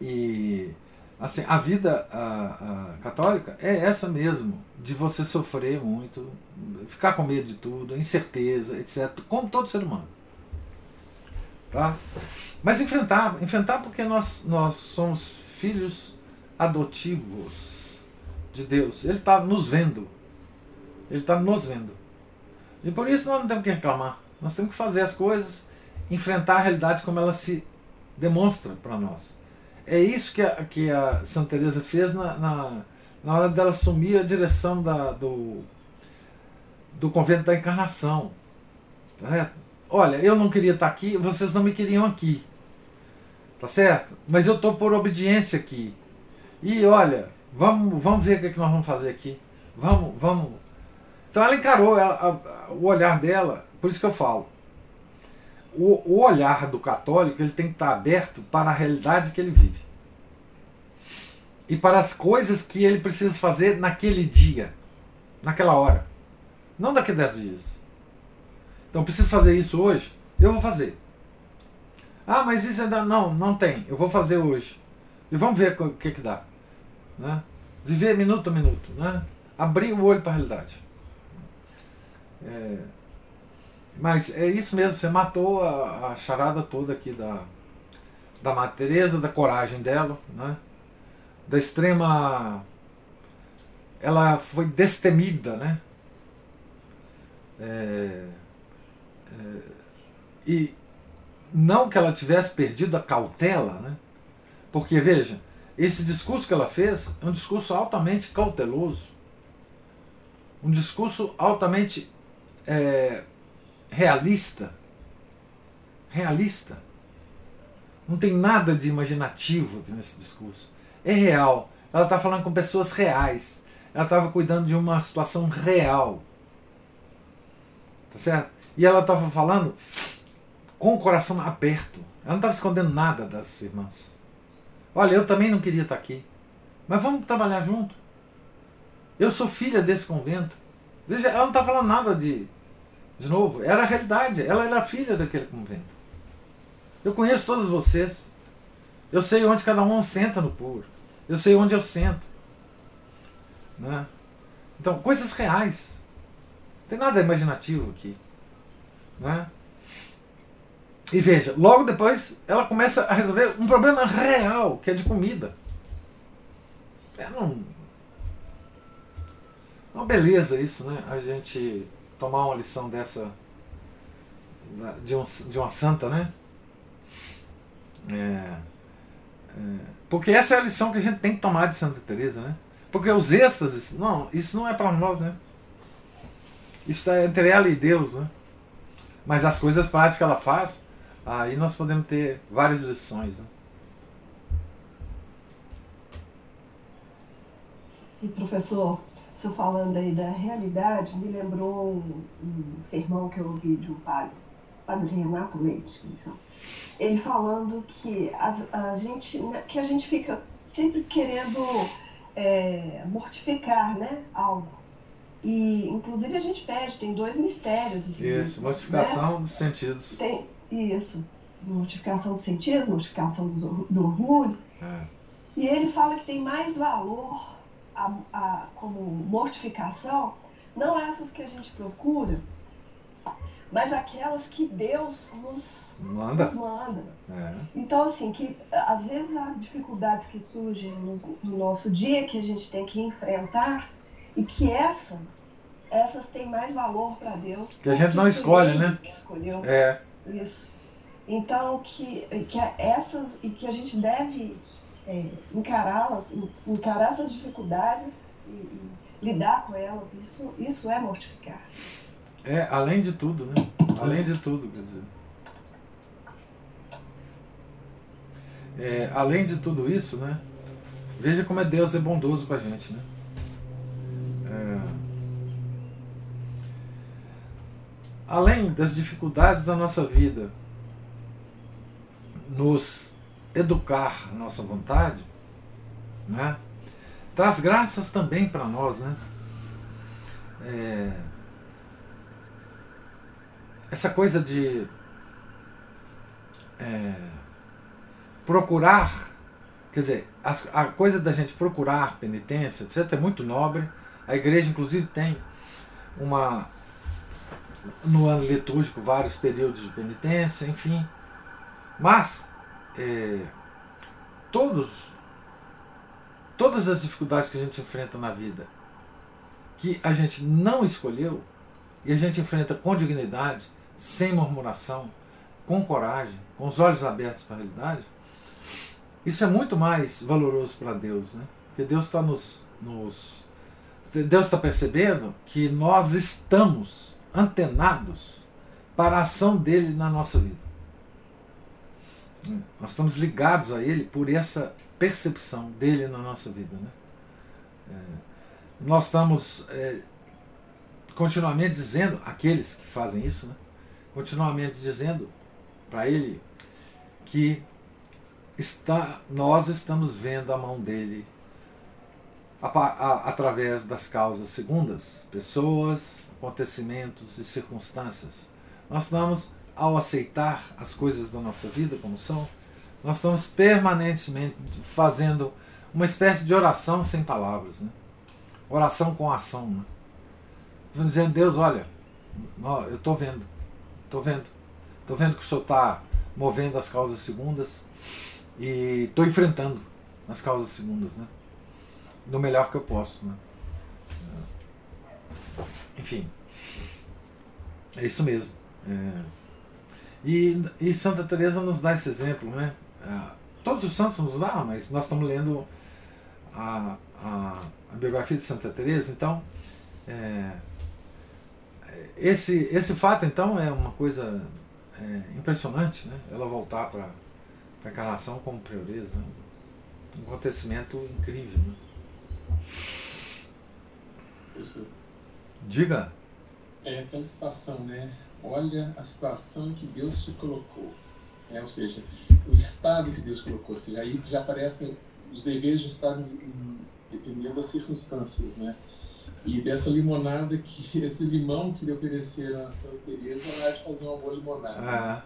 e assim, a vida a, a católica é essa mesmo, de você sofrer muito, ficar com medo de tudo, incerteza, etc. Como todo ser humano. Tá? Mas enfrentar, enfrentar porque nós, nós somos filhos adotivos de Deus. Ele está nos vendo. Ele está nos vendo. E por isso nós não temos que reclamar. Nós temos que fazer as coisas, enfrentar a realidade como ela se demonstra para nós. É isso que a, que a Santa Teresa fez na, na, na hora dela assumir a direção da, do, do convento da encarnação. Tá certo? Olha, eu não queria estar aqui, vocês não me queriam aqui. Tá certo? Mas eu estou por obediência aqui. E olha, vamos, vamos ver o que, é que nós vamos fazer aqui. Vamos, vamos. Então ela encarou ela, a, o olhar dela, por isso que eu falo. O, o olhar do católico ele tem que estar aberto para a realidade que ele vive. E para as coisas que ele precisa fazer naquele dia, naquela hora. Não daqui a 10 dias. Então preciso fazer isso hoje? Eu vou fazer. Ah, mas isso ainda não, não tem. Eu vou fazer hoje. E vamos ver o que, que dá. Né? Viver minuto a minuto. Né? Abrir o olho para a realidade. É, mas é isso mesmo, você matou a, a charada toda aqui da, da Madre Teresa, da coragem dela, né? da extrema. Ela foi destemida, né? É, é, e não que ela tivesse perdido a cautela, né? Porque veja, esse discurso que ela fez é um discurso altamente cauteloso, um discurso altamente é, realista. Realista. Não tem nada de imaginativo nesse discurso. É real. Ela está falando com pessoas reais. Ela estava cuidando de uma situação real. Tá certo? E ela estava falando com o coração aberto. Ela não estava escondendo nada das irmãs. Olha, eu também não queria estar aqui. Mas vamos trabalhar junto. Eu sou filha desse convento. Veja, ela não está falando nada de. De novo, era a realidade. Ela era filha daquele convento. Eu conheço todos vocês. Eu sei onde cada um senta no puro. Eu sei onde eu sento. Né? Então, coisas reais. Não tem nada imaginativo aqui. Né? E veja, logo depois ela começa a resolver um problema real, que é de comida. É um, uma beleza isso, né? A gente tomar uma lição dessa de, um, de uma santa, né? É, é, porque essa é a lição que a gente tem que tomar de Santa Teresa, né? Porque os êxtases, não, isso não é para nós, né? Isso é entre ela e Deus, né? Mas as coisas práticas que ela faz, aí nós podemos ter várias lições, né? E professor, você falando aí da realidade, me lembrou um, um sermão que eu ouvi de um padre, padre Renato Leite, ele falando que a, a gente, né, que a gente fica sempre querendo é, mortificar né, algo. E, inclusive, a gente pede, tem dois mistérios. Assim, isso, mortificação né? dos sentidos. Tem, isso, mortificação dos sentidos, mortificação do, do orgulho. É. E ele fala que tem mais valor a, a, como mortificação, não essas que a gente procura, mas aquelas que Deus nos manda. Nos manda. É. Então, assim, que às vezes há dificuldades que surgem no, no, nosso dia que a gente tem que enfrentar e que essa, essas têm mais valor para Deus. Que a gente não escolhe, né? Escolheu. É. Isso. Então, que, que essas, e que a gente deve é, encará-las, encarar essas dificuldades e, e, lidar com elas, isso, isso é mortificar. É, além de tudo, né? Além de tudo, quer dizer. É, além de tudo isso, né? Veja como é Deus é bondoso com a gente, né? É, além das dificuldades da nossa vida, nos educar a nossa vontade, né? traz graças também para nós, né? É, essa coisa de é, procurar, quer dizer, a, a, coisa da gente procurar penitência, etc., é muito nobre. A igreja, inclusive, tem uma no ano litúrgico vários períodos de penitência, enfim. Mas é, todos todas as dificuldades que a gente enfrenta na vida, que a gente não escolheu, e a gente enfrenta com dignidade, sem murmuração, com coragem, com os olhos abertos para a realidade, isso é muito mais valoroso para Deus, né? Porque Deus está nos, nos Deus está percebendo que nós estamos antenados para a ação dele na nossa vida. Nós estamos ligados a Ele por essa percepção dele na nossa vida. Né? É, nós estamos é, continuamente dizendo, aqueles que fazem isso, né? continuamente dizendo para Ele que está, nós estamos vendo a mão dele a, a, através das causas segundas, pessoas, acontecimentos e circunstâncias. Nós estamos ao aceitar as coisas da nossa vida como são, nós estamos permanentemente fazendo uma espécie de oração sem palavras, né? oração com ação. Né? Estamos dizendo, Deus, olha, eu estou vendo, estou vendo, estou vendo que o Senhor está movendo as causas segundas e estou enfrentando as causas segundas, né? No melhor que eu posso, né? Enfim, é isso mesmo. É, e, e Santa Teresa nos dá esse exemplo, né? É, todos os santos nos dão, mas nós estamos lendo a, a, a biografia de Santa Teresa, então é, esse, esse fato então é uma coisa é, impressionante, né? Ela voltar para a encarnação como prioreza, né? um acontecimento incrível. Né? Diga. É aquela situação, né? olha a situação em que Deus te colocou. Né? Ou seja, o estado que Deus colocou. Ou seja, aí já aparecem os deveres de Estado dependendo das circunstâncias, né? E dessa limonada que esse limão que lhe ofereceram a Santa Teresa vai de fazer uma boa limonada. Ah,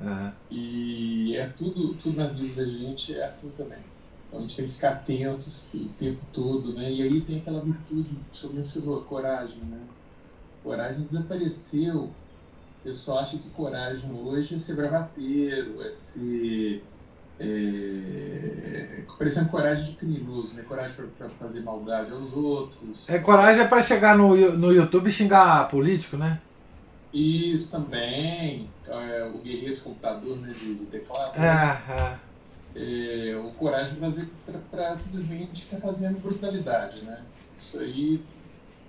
ah. E é tudo, tudo na vida da gente é assim também. Então a gente tem que ficar atentos o tempo todo, né? E aí tem aquela virtude que o senhor mencionou, coragem, né? Coragem desapareceu. O pessoal acha que coragem hoje é ser bravateiro, é ser é, parecendo coragem de criminoso, né? Coragem para fazer maldade aos outros. É coragem é para chegar no, no YouTube e xingar político, né? Isso também. É, o guerreiro de computador, né? De, de teclado. É, né? é. É o coragem para simplesmente ficar fazendo brutalidade, né? Isso aí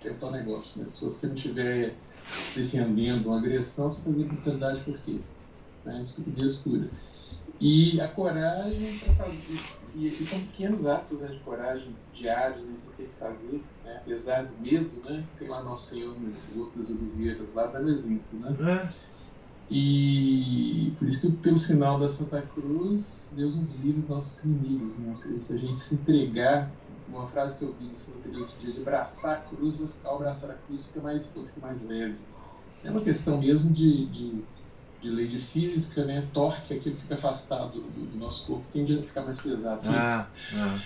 é o tal negócio, né? Se você não estiver se defendendo uma agressão, você fazer brutalidade por quê? Né? Estupidez pura. E a coragem para fazer. E, e, são pequenos atos né, de coragem diários né, que tem que fazer, né, apesar do medo, né? Tem lá Nosso Senhor no Horto das Oliveiras, lá dando exemplo, né? É. E por isso que pelo sinal da Santa Cruz, Deus nos livre dos nossos inimigos, né? Seja, se a gente se entregar, uma frase que eu vi de Santa Teresa dia de abraçar a cruz, vou ficar abraçar a cruz fica mais, fica mais leve. É uma questão mesmo de, de de lei de física, né? Torque, aquilo que fica afastado do, do, nosso corpo, tende a ficar mais pesado. Ah, ah.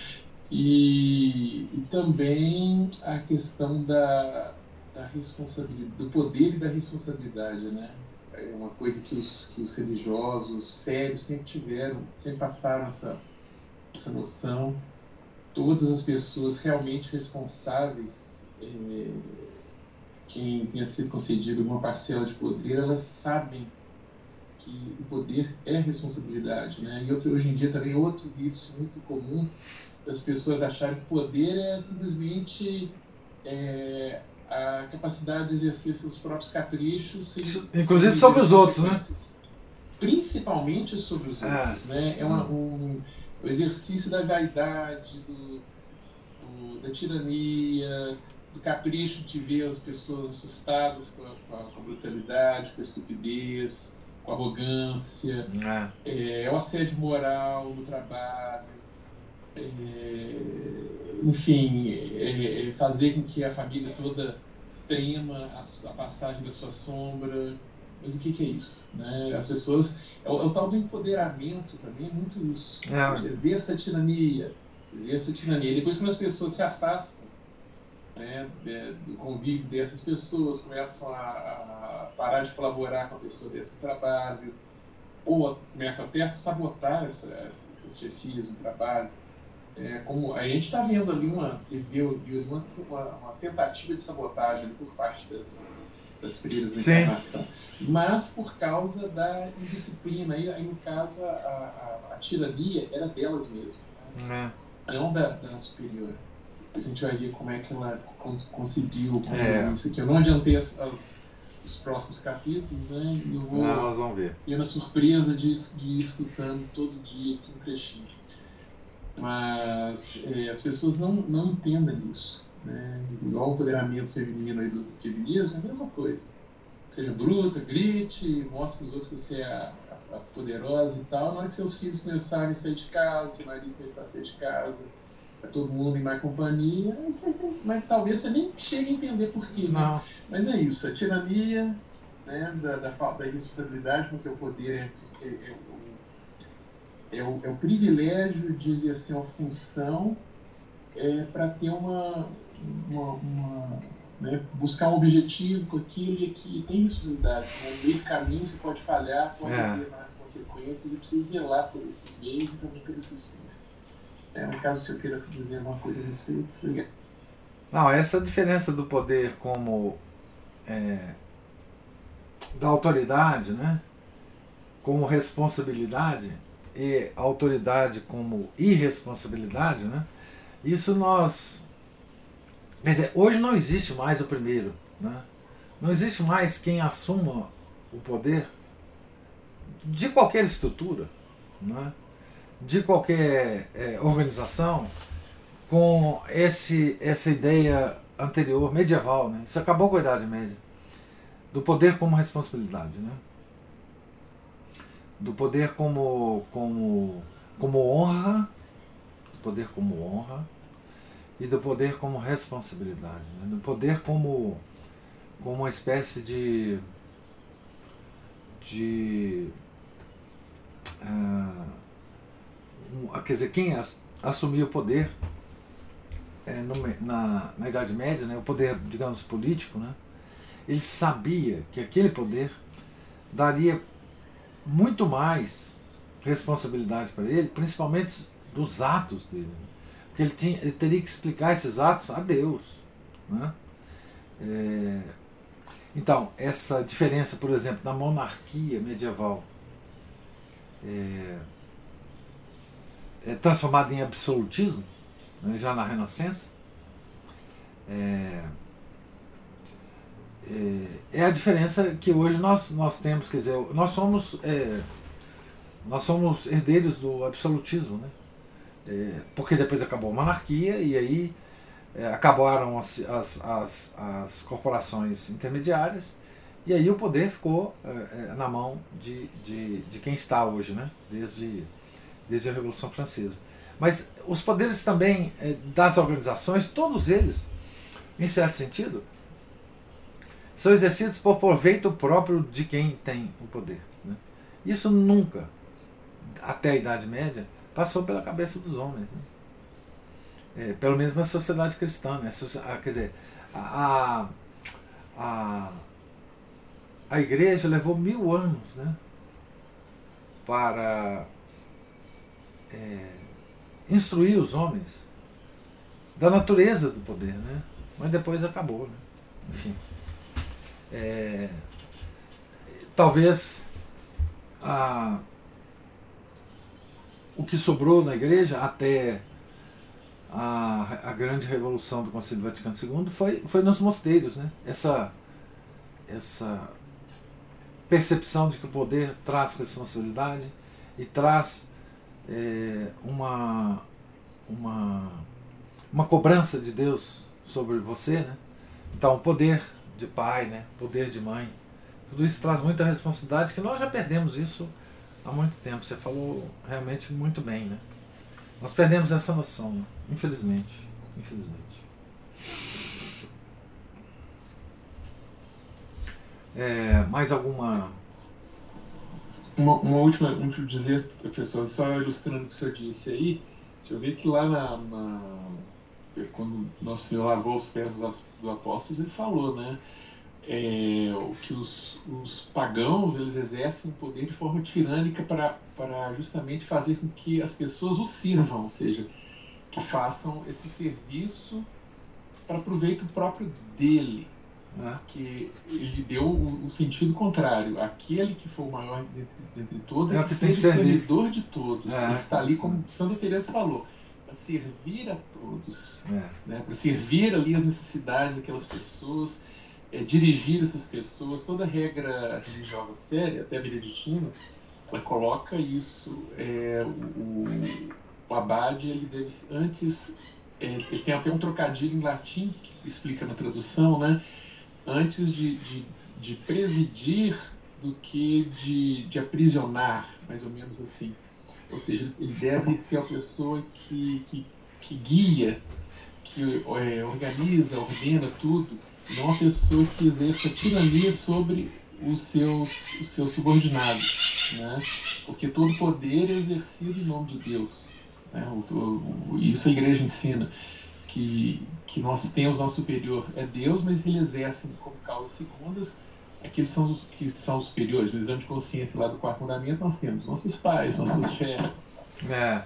E, e também a questão da, da responsabilidade, do poder e da responsabilidade, né? É uma coisa que os, que os religiosos sérios sempre tiveram, sempre passaram essa, essa noção. Todas as pessoas realmente responsáveis, é, quem tenha sido concedido uma parcela de poder, elas sabem que o poder é responsabilidade, né? E outro, hoje em dia também outro vício muito comum das pessoas acharem que poder é simplesmente é, a capacidade de exercer seus próprios caprichos, sem, inclusive sem sobre os outros, né? Principalmente sobre os é. outros, né? É uma, um, o exercício da vaidade, do, do, da tirania, do capricho de ver as pessoas assustadas com a, com a, com a brutalidade, com a estupidez, com arrogância, é, é, é o assédio moral no trabalho, enfim, é, é, fazer com que a família toda trema a, passagem da sua sombra. Mas o que, que é isso? Né? As pessoas. É o, é o, tal do empoderamento também, é muito isso. É. Exerça a tirania. Exerça a tirania. Depois, quando as pessoas se afastam né, do convívio dessas pessoas, começam a, a, parar de colaborar com a pessoa desse trabalho, ou começam até a sabotar essa, essas chefias do trabalho. É, como a gente está vendo ali uma, uma, uma, tentativa de sabotagem por parte das, das freiras da informação, mas por causa da indisciplina, aí, aí no caso a, a, a tirania era delas mesmas, né? é. não da, da superior. Depois a gente vai ver como é que ela conseguiu é. isso aqui. Eu não adiantei as, as, os próximos capítulos, né? E eu vou não, nós vamos ver. ter uma surpresa de, de ir escutando todo dia aqui um trechinho. Mas é, as pessoas não, não entendem isso. Né? Igual o empoderamento feminino e do feminismo, é a mesma coisa. Seja bruta, grite, mostre para os outros que você é a, a, poderosa e tal. Na hora que seus filhos começarem a sair de casa, seu marido começar a sair de casa, é todo mundo em má companhia, mas talvez você nem chegue a entender por quê. Né? Mas é isso, a tirania né, da, da, da responsabilidade, porque o poder é, é, é, é, o, é o privilégio de exercer uma função é, para ter uma, uma, uma né, buscar um objetivo com aquilo e que tem responsabilidade. Né? No meio do caminho você pode falhar, pode é. haver mais consequências e precisa zelar por esses meios e também por esses fins. É, no caso, se eu queira dizer alguma coisa a respeito. Não, essa diferença do poder como é, da autoridade, né? Como responsabilidade e autoridade como irresponsabilidade, né? Isso nós. Quer dizer, hoje não existe mais o primeiro, né? Não existe mais quem assuma o poder de qualquer estrutura, né? de qualquer é, organização com esse, essa ideia anterior, medieval. Né? Isso acabou com a Idade Média. do poder como responsabilidade, né? Do poder como, como, como honra, do poder como honra e do poder como responsabilidade, né? do poder como, como uma espécie de de uh, um, quer dizer, quem assumiu o poder é, no, na, na Idade Média, né, o poder, digamos, político, né, ele sabia que aquele poder daria muito mais responsabilidade para ele, principalmente dos atos dele. Né, porque ele, tinha, ele teria que explicar esses atos a Deus. Né? É, então, essa diferença, por exemplo, na monarquia medieval é, é transformada em absolutismo, né, já na Renascença, é, é, é, a diferença que hoje nós, nós temos, quer dizer, nós somos, é, nós somos herdeiros do absolutismo, né? É, porque depois acabou a monarquia e aí é, acabaram as, as, as, as, corporações intermediárias e aí o poder ficou é, é, na mão de, de, de quem está hoje, né? desde, desde a Revolução Francesa. Mas os poderes também das organizações, todos eles, em certo sentido, são exercidos por proveito próprio de quem tem o poder. Né? Isso nunca, até a Idade Média, passou pela cabeça dos homens. Né? É, pelo menos na sociedade cristã. Né? Quer dizer, a, a, a igreja levou mil anos né? para é, instruir os homens da natureza do poder, né? mas depois acabou. Né? Enfim. É, talvez a, o que sobrou na igreja até a, a grande revolução do Concílio Vaticano II foi, foi nos mosteiros. Né? Essa, essa percepção de que o poder traz responsabilidade e traz é, uma, uma, uma cobrança de Deus sobre você. Né? Então, o poder de pai, né? poder de mãe, tudo isso traz muita responsabilidade, que nós já perdemos isso há muito tempo. Você falou realmente muito bem. Né? Nós perdemos essa noção, né? infelizmente. Infelizmente. É, mais alguma. Uma, uma última, um último dizer, professor, só ilustrando o que o senhor disse aí, eu ver que lá na, na quando Nosso Senhor lavou os pés dos, apóstolos, ele falou, né? É, que os, os pagãos eles exercem poder de forma tirânica para, para justamente fazer com que as pessoas o sirvam, ou seja, que façam esse serviço para proveito próprio dele. Né? Que ele deu o, o, sentido contrário. Aquele que for o maior dentre, dentre todos é, é que seja o servidor de todos. É, está ali, como Santa Teresa falou, para servir a todos, é. né? para servir ali as necessidades daquelas pessoas, é, dirigir essas pessoas. Toda regra religiosa séria, até beneditina, ela coloca isso. É, o, o abade ele deve antes é, ele tem até um trocadilho em latim que explica na tradução, né? Antes de, de, de presidir do que de, de aprisionar, mais ou menos assim. Ou seja, ele deve ser a pessoa que, que, que guia, que é, organiza, ordena tudo, não uma pessoa que exerça tirania sobre os seus, os seus subordinados. Né? Porque todo poder é exercido em nome de Deus. Né? O, o, isso a igreja ensina. Que, que nós temos nosso superior é Deus, mas ele exerce como causas segundas aqueles são os que são os superiores. No exame de consciência lá do quarto mandamento, nós temos nossos pais, nossos chefes. É.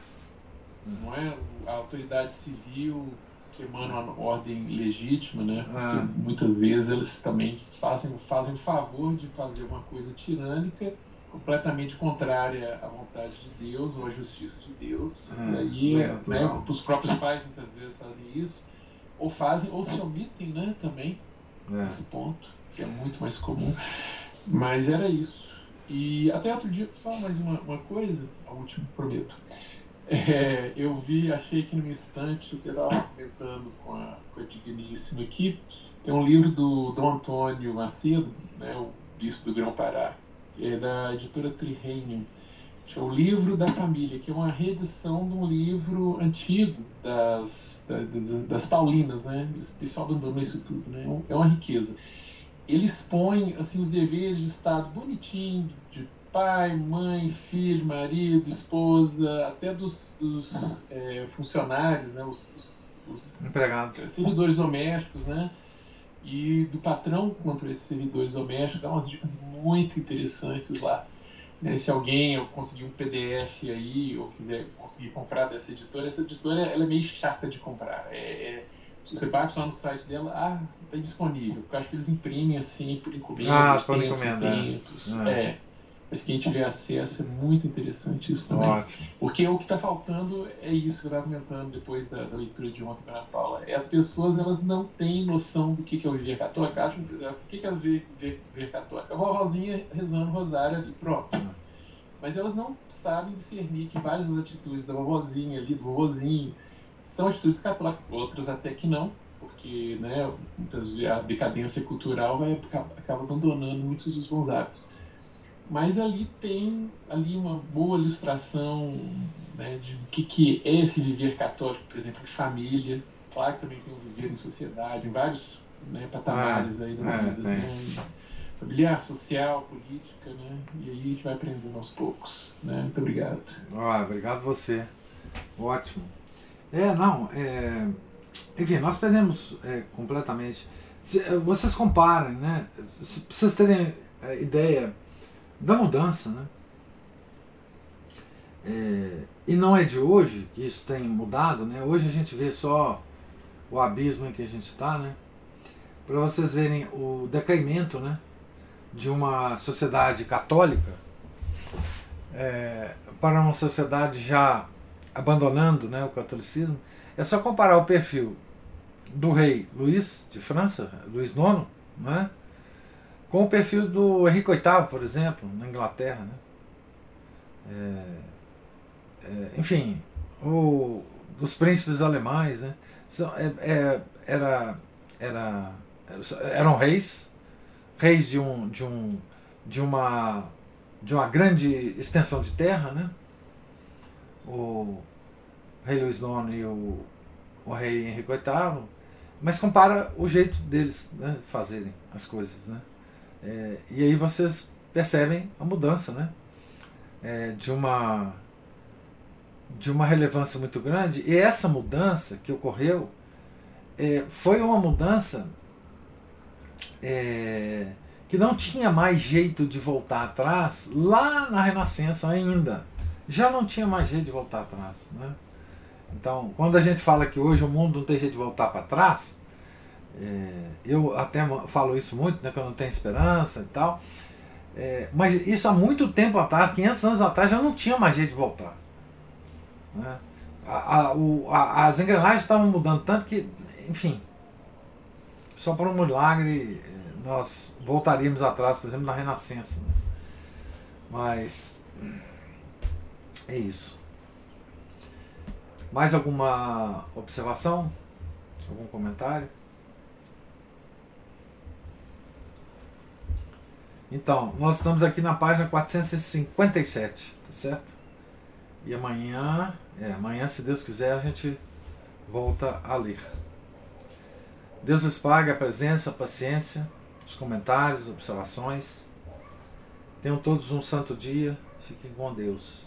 Não é a autoridade civil que emana uma ordem legítima, né? É. muitas vezes eles também fazem, fazem o favor de fazer uma coisa tirânica completamente contrária à vontade de Deus ou à justiça de Deus. É. E aí, é, né, os próprios pais muitas vezes fazem isso, ou fazem, ou se omitem, né, também, é. nesse ponto que é muito mais comum. Mas era isso. E até outro dia, só mais uma, uma coisa, a última, prometo. É, eu vi, achei que no instante, eu estava comentando com a, com a digníssima aqui, Tem um livro do Dom Antônio Macedo, né, o bispo do Grão-Pará, é da editora Trireinium, é o Livro da Família, que é uma reedição de um livro antigo das, das, das Paulinas, né? O pessoal abandonou isso tudo, né? É uma riqueza. Ele expõe assim, os deveres de Estado bonitinho, de pai, mãe, filho, marido, esposa, até dos, dos é, funcionários, né? Os, os, os empregados, servidores domésticos, né? E do patrão contra esses servidores domésticos, dá umas dicas muito interessantes lá. Né, se alguém conseguir um PDF aí ou quiser conseguir comprar dessa editora, essa editora ela é meio chata de comprar. É, é, você bate lá no site dela, ah, está disponível. Porque acho que eles imprimem assim por encomenda, ah, por encomenda. Tempos. É. é. Mas quem tiver acesso é muito interessante isso também. Ótimo. Porque o que está faltando é isso que eu estava comentando depois da, da, leitura de ontem com a Ana Paula. É as pessoas elas não têm noção do que, que é o viver católico. Acham o que, que é viver, viver católico? A vovozinha rezando rosário ali, pronto. Mas elas não sabem discernir que várias das atitudes da vovozinha ali, do vovozinho, são atitudes católicas, outras até que não, porque né, muitas a decadência cultural vai acaba abandonando muitos dos bons hábitos mas ali tem ali uma boa ilustração né, de o que, que é esse viver católico, por exemplo, em família. Claro que também tem o viver em sociedade, em vários né, patamares é, aí da é, vida. Né? Familiar, social, política, né? E aí a gente vai aprendendo aos poucos. Né? Muito obrigado. Ah, obrigado você. Ótimo. É, não, é... enfim, nós perdemos é, completamente. Vocês comparem, né? Pra vocês terem ideia da mudança, né? É, e não é de hoje que isso tem mudado, né? Hoje a gente vê só o abismo em que a gente está, né? Para vocês verem o decaimento, né? De uma sociedade católica é, para uma sociedade já abandonando né, o catolicismo, é só comparar o perfil do rei Luís de França, Luís IX, né? Com o perfil do Henrique VIII, por exemplo, na Inglaterra. Né? É, é, enfim, o, dos príncipes alemães. Né? É, é, era, era, eram reis, reis de, um, de, um, de, uma, de uma grande extensão de terra. Né? O rei Luís IX e o, o rei Henrique VIII. Mas compara o jeito deles né, fazerem as coisas. Né? É, e aí vocês percebem a mudança, né? É, de uma de uma relevância muito grande. E essa mudança que ocorreu é, foi uma mudança é, que não tinha mais jeito de voltar atrás lá na Renascença ainda. Já não tinha mais jeito de voltar atrás. Né? Então, quando a gente fala que hoje o mundo não tem jeito de voltar para trás, é, eu até falo isso muito, né, que eu não tenho esperança e tal. É, mas isso há muito tempo atrás, 500 anos atrás, já não tinha mais jeito de voltar. Né? A, a, o, a, as engrenagens estavam mudando tanto que, enfim, só por um milagre é, nós voltaríamos atrás, por exemplo, na Renascença. Né? Mas é isso. Mais alguma observação? Algum comentário? Então, nós estamos aqui na página 457, tá certo? E amanhã, é, amanhã, se Deus quiser, a gente volta a ler. Deus lhes pague a presença, a paciência, os comentários, observações. Tenham todos um santo dia. Fiquem com Deus.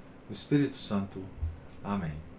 do Espírito Santo. Amém.